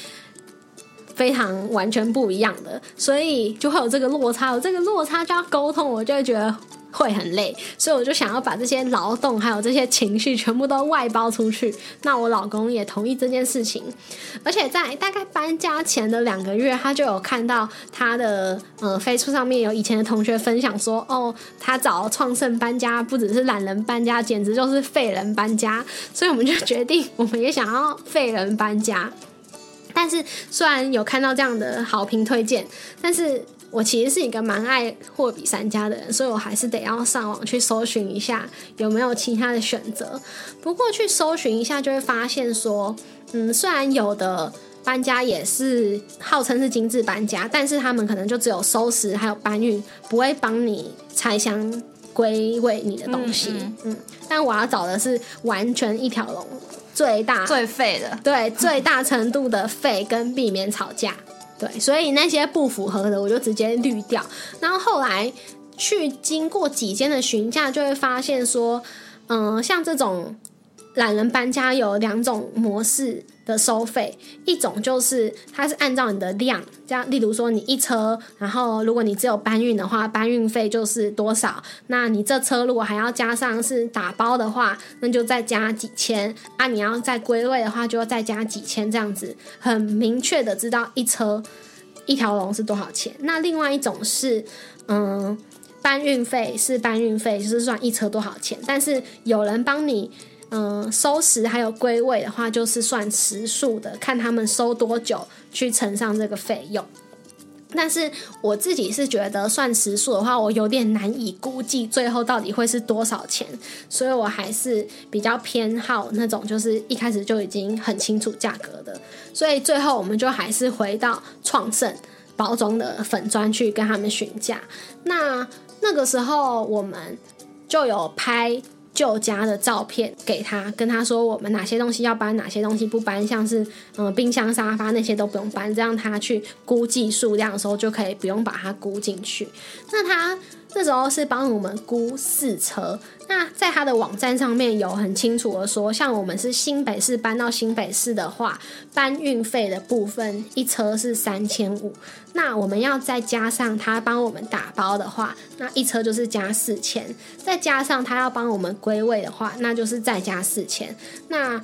非常完全不一样的，所以就会有这个落差。有这个落差就要沟通，我就会觉得。会很累，所以我就想要把这些劳动还有这些情绪全部都外包出去。那我老公也同意这件事情，而且在大概搬家前的两个月，他就有看到他的呃飞书上面有以前的同学分享说，哦，他找创盛搬家不只是懒人搬家，简直就是废人搬家。所以我们就决定，我们也想要废人搬家。但是虽然有看到这样的好评推荐，但是。我其实是一个蛮爱货比三家的人，所以我还是得要上网去搜寻一下有没有其他的选择。不过去搜寻一下就会发现说，嗯，虽然有的搬家也是号称是精致搬家，但是他们可能就只有收拾还有搬运，不会帮你拆箱归位你的东西。嗯，但我要找的是完全一条龙，最大最废的，对，最大程度的废跟避免吵架。对，所以那些不符合的，我就直接滤掉。然后后来去经过几间的询价，就会发现说，嗯，像这种懒人搬家有两种模式。的收费一种就是它是按照你的量，这样，例如说你一车，然后如果你只有搬运的话，搬运费就是多少？那你这车如果还要加上是打包的话，那就再加几千啊！你要再归位的话，就要再加几千，这样子很明确的知道一车一条龙是多少钱。那另外一种是，嗯，搬运费是搬运费，就是算一车多少钱，但是有人帮你。嗯，收拾还有归位的话，就是算时数的，看他们收多久去乘上这个费用。但是我自己是觉得算时数的话，我有点难以估计最后到底会是多少钱，所以我还是比较偏好那种就是一开始就已经很清楚价格的。所以最后我们就还是回到创盛包装的粉砖去跟他们询价。那那个时候我们就有拍。旧家的照片给他，跟他说我们哪些东西要搬，哪些东西不搬，像是嗯冰箱、沙发那些都不用搬，这样他去估计数量的时候就可以不用把它估进去。那他那时候是帮我们估四车。那在他的网站上面有很清楚的说，像我们是新北市搬到新北市的话，搬运费的部分一车是三千五。那我们要再加上他帮我们打包的话，那一车就是加四千。再加上他要帮我们归位的话，那就是再加四千。那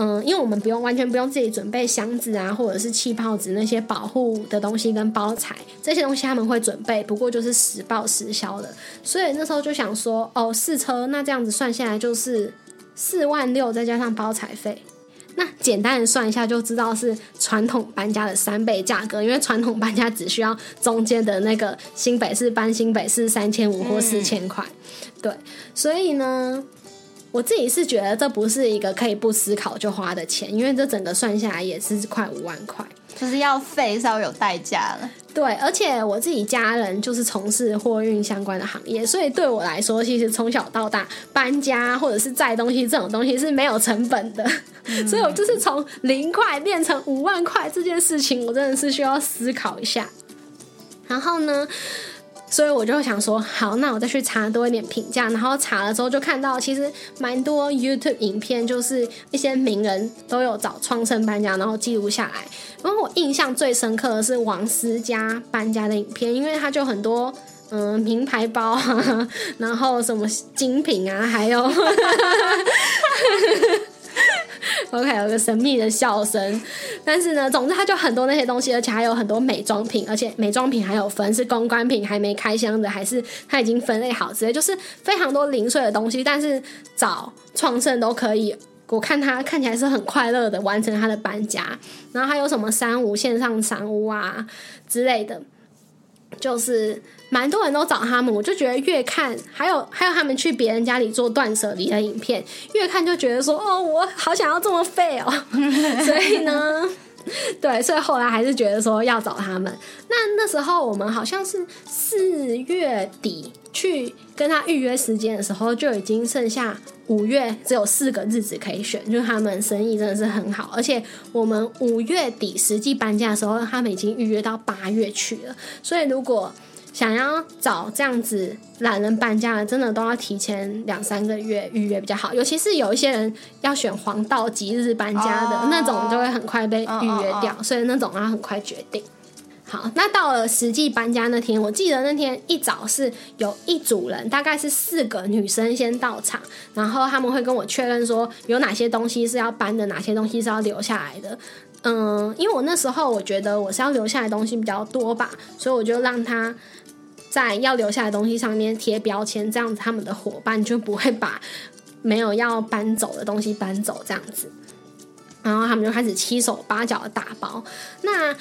嗯，因为我们不用完全不用自己准备箱子啊，或者是气泡纸那些保护的东西跟包材这些东西他们会准备，不过就是实报实销的。所以那时候就想说，哦，四车那这样子算下来就是四万六，再加上包材费，那简单的算一下就知道是传统搬家的三倍价格，因为传统搬家只需要中间的那个新北市搬新北市三千五或四千块，对，所以呢。我自己是觉得这不是一个可以不思考就花的钱，因为这整个算下来也是快五万块，就是要费稍微有代价了。对，而且我自己家人就是从事货运相关的行业，所以对我来说，其实从小到大搬家或者是载东西这种东西是没有成本的，[LAUGHS] 所以我就是从零块变成五万块这件事情，我真的是需要思考一下。然后呢？所以我就想说，好，那我再去查多一点评价。然后查了之后，就看到其实蛮多 YouTube 影片，就是一些名人都有找创生搬家，然后记录下来。然后我印象最深刻的是王思佳搬家的影片，因为他就很多嗯名牌包啊，然后什么精品啊，还有。[LAUGHS] OK，有个神秘的笑声，但是呢，总之它就很多那些东西，而且还有很多美妆品，而且美妆品还有分是公关品，还没开箱的，还是它已经分类好之类，就是非常多零碎的东西。但是找创盛都可以，我看他看起来是很快乐的完成他的搬家，然后还有什么三无线上三屋啊之类的，就是。蛮多人都找他们，我就觉得越看，还有还有他们去别人家里做断舍离的影片，越看就觉得说，哦，我好想要这么废哦，[LAUGHS] 所以呢。对，所以后来还是觉得说要找他们。那那时候我们好像是四月底去跟他预约时间的时候，就已经剩下五月只有四个日子可以选，就是他们生意真的是很好。而且我们五月底实际搬家的时候，他们已经预约到八月去了。所以如果想要找这样子懒人搬家的，真的都要提前两三个月预约比较好。尤其是有一些人要选黄道吉日搬家的那种，就会很快被预约掉，所以那种要很快决定。好，那到了实际搬家那天，我记得那天一早是有一组人，大概是四个女生先到场，然后他们会跟我确认说有哪些东西是要搬的，哪些东西是要留下来的。嗯，因为我那时候我觉得我是要留下来东西比较多吧，所以我就让他。在要留下的东西上面贴标签，这样子他们的伙伴就不会把没有要搬走的东西搬走，这样子，然后他们就开始七手八脚的打包。那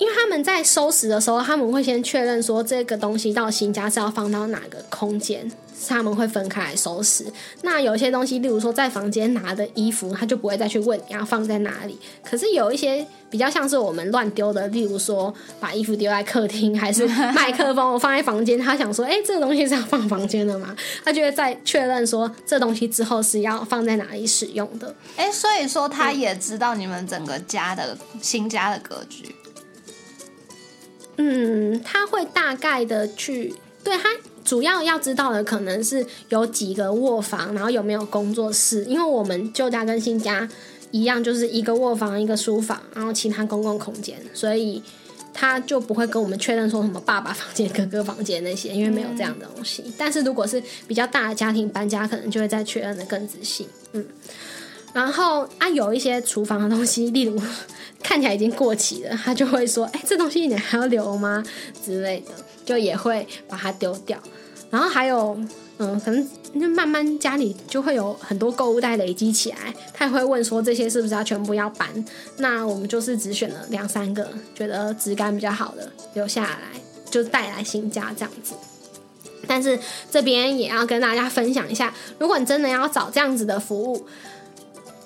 因为他们在收拾的时候，他们会先确认说这个东西到新家是要放到哪个空间。他们会分开来收拾。那有些东西，例如说在房间拿的衣服，他就不会再去问你要放在哪里。可是有一些比较像是我们乱丢的，例如说把衣服丢在客厅，还是麦克风我放在房间，他想说，哎，这个东西是要放房间的吗？他就会在确认说这东西之后是要放在哪里使用的。哎，所以说他也知道你们整个家的新家的格局。嗯，他会大概的去对他。主要要知道的可能是有几个卧房，然后有没有工作室，因为我们旧家跟新家一样，就是一个卧房一个书房，然后其他公共空间，所以他就不会跟我们确认说什么爸爸房间、哥哥房间那些，因为没有这样的东西。但是如果是比较大的家庭搬家，可能就会再确认的更仔细。嗯，然后啊，有一些厨房的东西，例如 [LAUGHS] 看起来已经过期了，他就会说：“哎，这东西你还要留吗？”之类的，就也会把它丢掉。然后还有，嗯，可能就慢慢家里就会有很多购物袋累积起来，他也会问说这些是不是要全部要搬？那我们就是只选了两三个，觉得质感比较好的留下来，就带来新家这样子。但是这边也要跟大家分享一下，如果你真的要找这样子的服务。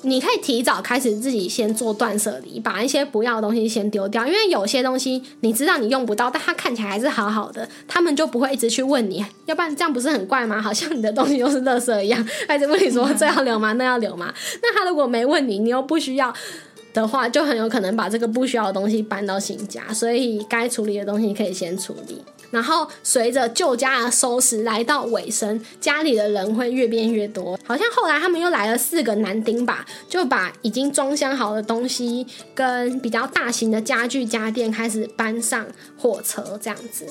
你可以提早开始自己先做断舍离，把一些不要的东西先丢掉，因为有些东西你知道你用不到，但它看起来还是好好的，他们就不会一直去问你，要不然这样不是很怪吗？好像你的东西都是垃圾一样，还是问你说这要留吗？那要留吗？那他如果没问你，你又不需要，的话，就很有可能把这个不需要的东西搬到新家，所以该处理的东西可以先处理。然后随着旧家的收拾来到尾声，家里的人会越变越多。好像后来他们又来了四个男丁吧，就把已经装箱好的东西跟比较大型的家具家电开始搬上火车，这样子。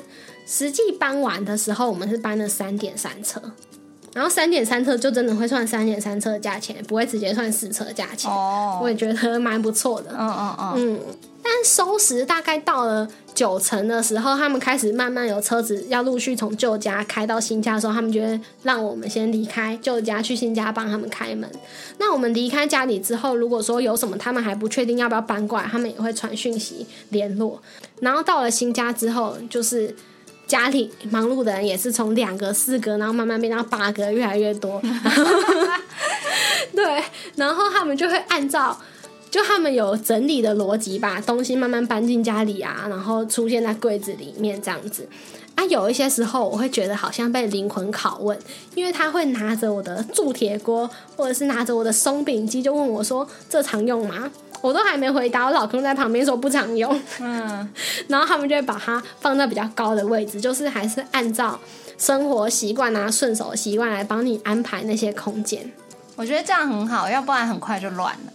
实际搬完的时候，我们是搬了三点三车。然后三点三车就真的会算三点三车的价钱，不会直接算四车的价钱。哦，我也觉得蛮不错的。嗯嗯嗯。嗯，但收拾大概到了九成的时候，他们开始慢慢有车子要陆续从旧家开到新家的时候，他们觉得让我们先离开旧家去新家帮他们开门。那我们离开家里之后，如果说有什么他们还不确定要不要搬过来，他们也会传讯息联络。然后到了新家之后，就是。家里忙碌的人也是从两个、四个，然后慢慢变到八个，越来越多。[LAUGHS] 对，然后他们就会按照，就他们有整理的逻辑，把东西慢慢搬进家里啊，然后出现在柜子里面这样子。啊，有一些时候我会觉得好像被灵魂拷问，因为他会拿着我的铸铁锅，或者是拿着我的松饼机，就问我说：“这常用吗？”我都还没回答，我老公在旁边说不常用。嗯，[LAUGHS] 然后他们就会把它放在比较高的位置，就是还是按照生活习惯啊、顺手习惯来帮你安排那些空间。我觉得这样很好，要不然很快就乱了。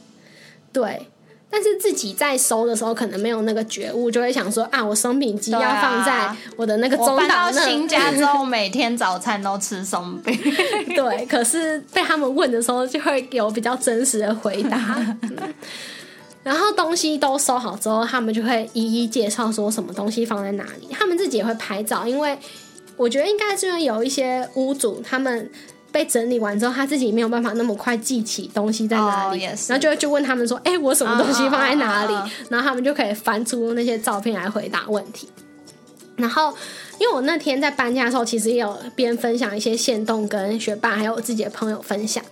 对，但是自己在收的时候可能没有那个觉悟，就会想说啊，我松饼机要放在我的那个中岛那。新家之后，每天早餐都吃松饼。[LAUGHS] 对，可是被他们问的时候，就会有比较真实的回答。[LAUGHS] 然后东西都收好之后，他们就会一一介绍说什么东西放在哪里。他们自己也会拍照，因为我觉得应该是因为有一些屋主，他们被整理完之后，他自己没有办法那么快记起东西在哪里，然后就会就问他们说：“哎，我什么东西放在哪里？”然后他们就可以翻出那些照片来回答问题。然后，因为我那天在搬家的时候，其实也有边分享一些线动跟学霸还有我自己的朋友分享。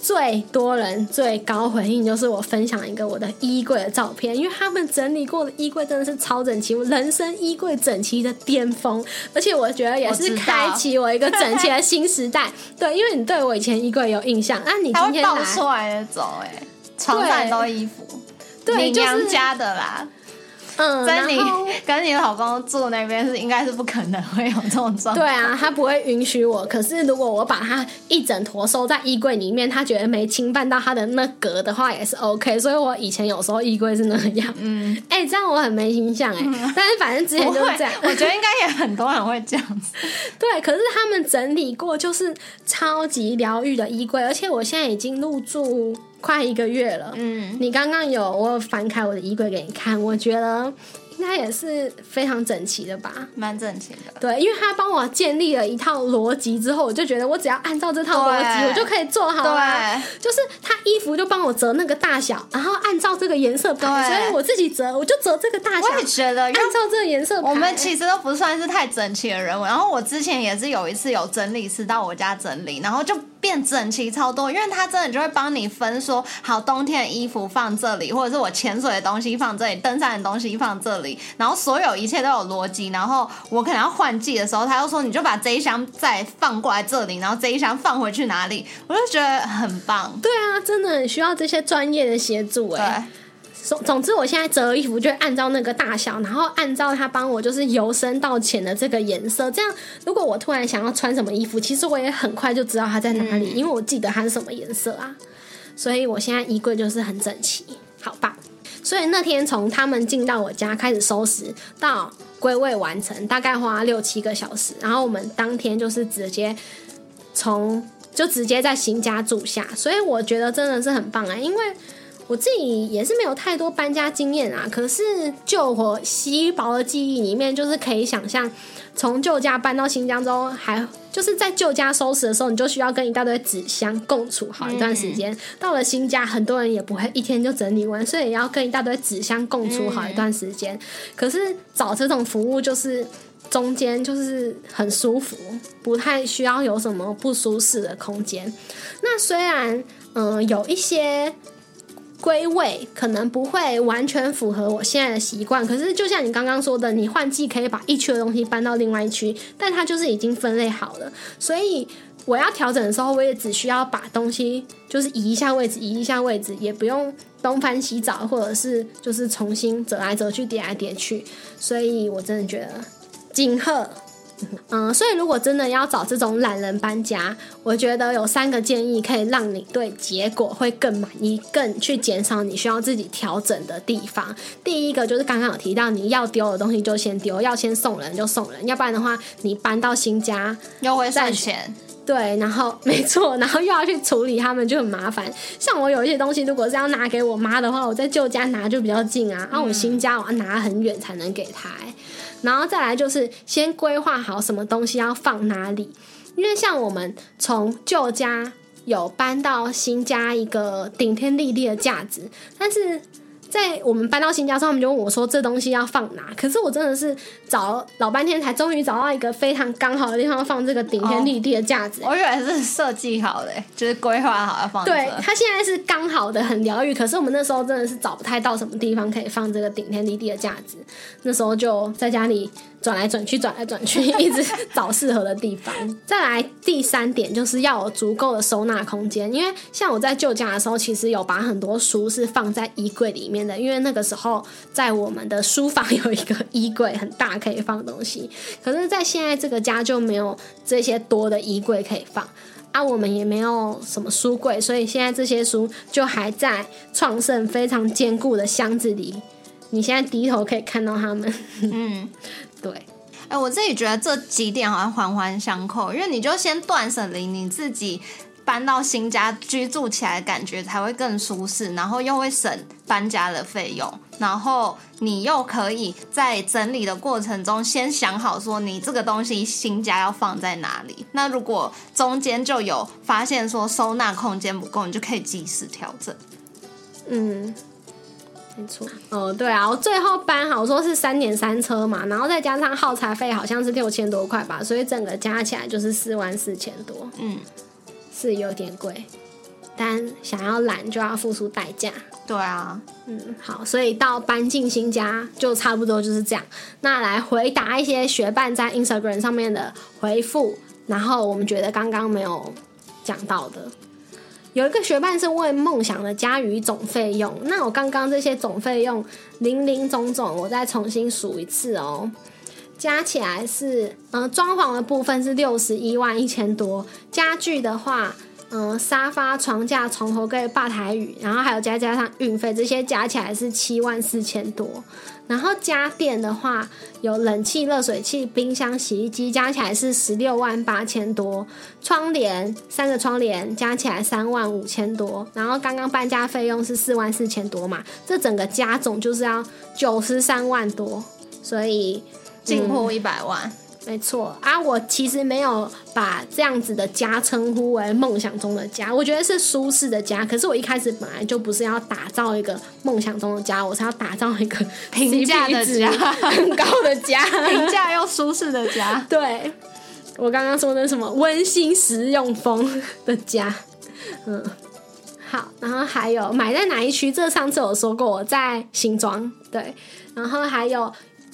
最多人最高回应就是我分享一个我的衣柜的照片，因为他们整理过的衣柜真的是超整齐，我人生衣柜整齐的巅峰，而且我觉得也是开启我一个整齐的新时代。[LAUGHS] 对，因为你对我以前衣柜有印象，那你今天倒出来的走，哎，床上都衣服，对，娘家的啦。嗯，[LAUGHS] 跟你跟你老公住那边是应该是不可能会有这种状况。对啊，他不会允许我。可是如果我把他一整坨收在衣柜里面，他觉得没侵犯到他的那格的话，也是 OK。所以我以前有时候衣柜是那样。嗯，哎，这样我很没形象哎。[LAUGHS] 但是反正之前就是这样。我觉得应该也很多人会这样子。[LAUGHS] 对，可是他们整理过，就是超级疗愈的衣柜，而且我现在已经入住。快一个月了，嗯，你刚刚有我翻开我的衣柜给你看，我觉得。应该也是非常整齐的吧，蛮整齐的。对，因为他帮我建立了一套逻辑之后，我就觉得我只要按照这套逻辑，我就可以做好了。就是他衣服就帮我折那个大小，然后按照这个颜色排，所以我自己折，我就折这个大小。我也觉得，按照这个颜色，我们其实都不算是太整齐的人。然后我之前也是有一次有整理师到我家整理，然后就变整齐超多，因为他真的就会帮你分说，好，冬天的衣服放这里，或者是我潜水的东西放这里，登山的东西放这里。然后所有一切都有逻辑，然后我可能要换季的时候，他又说你就把这一箱再放过来这里，然后这一箱放回去哪里，我就觉得很棒。对啊，真的很需要这些专业的协助哎。总总之，我现在折衣服就按照那个大小，然后按照他帮我就是由深到浅的这个颜色，这样如果我突然想要穿什么衣服，其实我也很快就知道它在哪里，因为我记得它是什么颜色啊。所以我现在衣柜就是很整齐，好棒。所以那天从他们进到我家开始收拾到归位完成，大概花六七个小时。然后我们当天就是直接从就直接在新家住下，所以我觉得真的是很棒啊！因为我自己也是没有太多搬家经验啊，可是就我稀薄的记忆里面，就是可以想象。从旧家搬到新疆之后，还就是在旧家收拾的时候，你就需要跟一大堆纸箱共处好一段时间。到了新家，很多人也不会一天就整理完，所以也要跟一大堆纸箱共处好一段时间。可是找这种服务，就是中间就是很舒服，不太需要有什么不舒适的空间。那虽然嗯有一些。归位可能不会完全符合我现在的习惯，可是就像你刚刚说的，你换季可以把一区的东西搬到另外一区，但它就是已经分类好了，所以我要调整的时候，我也只需要把东西就是移一下位置，移一下位置，也不用东翻西找，或者是就是重新折来折去，叠来叠去。所以我真的觉得金鹤。[LAUGHS] 嗯，所以如果真的要找这种懒人搬家，我觉得有三个建议可以让你对结果会更满意，更去减少你需要自己调整的地方。第一个就是刚刚有提到，你要丢的东西就先丢，要先送人就送人，要不然的话，你搬到新家又会赚钱。[LAUGHS] 对，然后没错，然后又要去处理他们，就很麻烦。像我有一些东西，如果是要拿给我妈的话，我在旧家拿就比较近啊，然后我新家我要拿很远才能给她。然后再来就是先规划好什么东西要放哪里，因为像我们从旧家有搬到新家一个顶天立地的架子，但是。在我们搬到新家之后，他们就问我说：“这东西要放哪？”可是我真的是找老半天，才终于找到一个非常刚好的地方放这个顶天立地的架子。我以为是设计好的，就是规划好要放。对，它现在是刚好的，很疗愈。可是我们那时候真的是找不太到什么地方可以放这个顶天立地的架子，那时候就在家里。转来转去，转来转去，一直找适合的地方。再来第三点，就是要有足够的收纳空间。因为像我在旧家的时候，其实有把很多书是放在衣柜里面的。因为那个时候在我们的书房有一个衣柜，很大，可以放东西。可是，在现在这个家就没有这些多的衣柜可以放啊，我们也没有什么书柜，所以现在这些书就还在创盛非常坚固的箱子里。你现在低头可以看到他们，嗯。[LAUGHS] 对，哎，我自己觉得这几点好像环环相扣，因为你就先断舍离，你自己搬到新家居住起来，感觉才会更舒适，然后又会省搬家的费用，然后你又可以在整理的过程中先想好说你这个东西新家要放在哪里。那如果中间就有发现说收纳空间不够，你就可以及时调整。嗯。没错，哦，对啊，我最后搬好说是三点三车嘛，然后再加上耗材费好像是六千多块吧，所以整个加起来就是四万四千多，嗯，是有点贵，但想要懒就要付出代价。对啊，嗯，好，所以到搬进新家就差不多就是这样。那来回答一些学伴在 Instagram 上面的回复，然后我们觉得刚刚没有讲到的。有一个学伴是为梦想的家与总费用，那我刚刚这些总费用零零总总，我再重新数一次哦，加起来是，嗯，装潢的部分是六十一万一千多，家具的话。嗯，沙发、床架、床头柜、吧台椅，然后还有加加上运费，这些加起来是七万四千多。然后家电的话，有冷气、热水器、冰箱、洗衣机，加起来是十六万八千多。窗帘三个窗帘加起来三万五千多。然后刚刚搬家费用是四万四千多嘛，这整个加总就是要九十三万多，所以近乎一百万。没错啊，我其实没有把这样子的家称呼为梦想中的家，我觉得是舒适的家。可是我一开始本来就不是要打造一个梦想中的家，我是要打造一个 [LAUGHS] 平价 [LAUGHS] 的家，很高的家，平价又舒适的家。对，我刚刚说的什么温馨实用风的家，嗯，好，然后还有买在哪一区？这上次我说过，我在新庄，对，然后还有。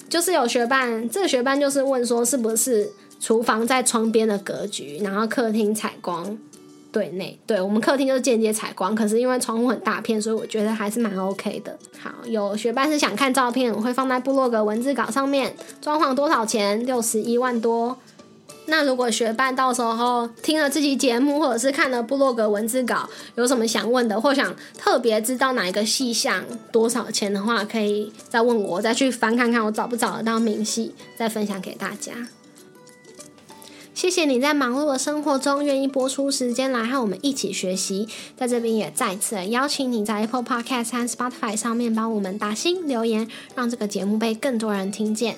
就是有学伴，这个学伴就是问说，是不是厨房在窗边的格局，然后客厅采光对内？对我们客厅就是间接采光，可是因为窗户很大片，所以我觉得还是蛮 OK 的。好，有学伴是想看照片，我会放在部落格文字稿上面。装潢多少钱？六十一万多。那如果学伴到时候听了这期节目，或者是看了部落格文字稿，有什么想问的，或想特别知道哪一个细项多少钱的话，可以再问我，我再去翻看看我找不找得到明细，再分享给大家。谢谢你在忙碌的生活中愿意播出时间来和我们一起学习，在这边也再次邀请你在 Apple Podcast 和 Spotify 上面帮我们打新留言，让这个节目被更多人听见。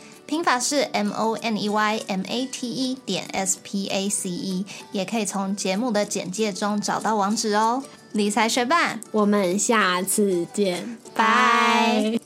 拼法是 m o n e y m a t e 点 s p a c e，也可以从节目的简介中找到网址哦。理财学伴，我们下次见，拜。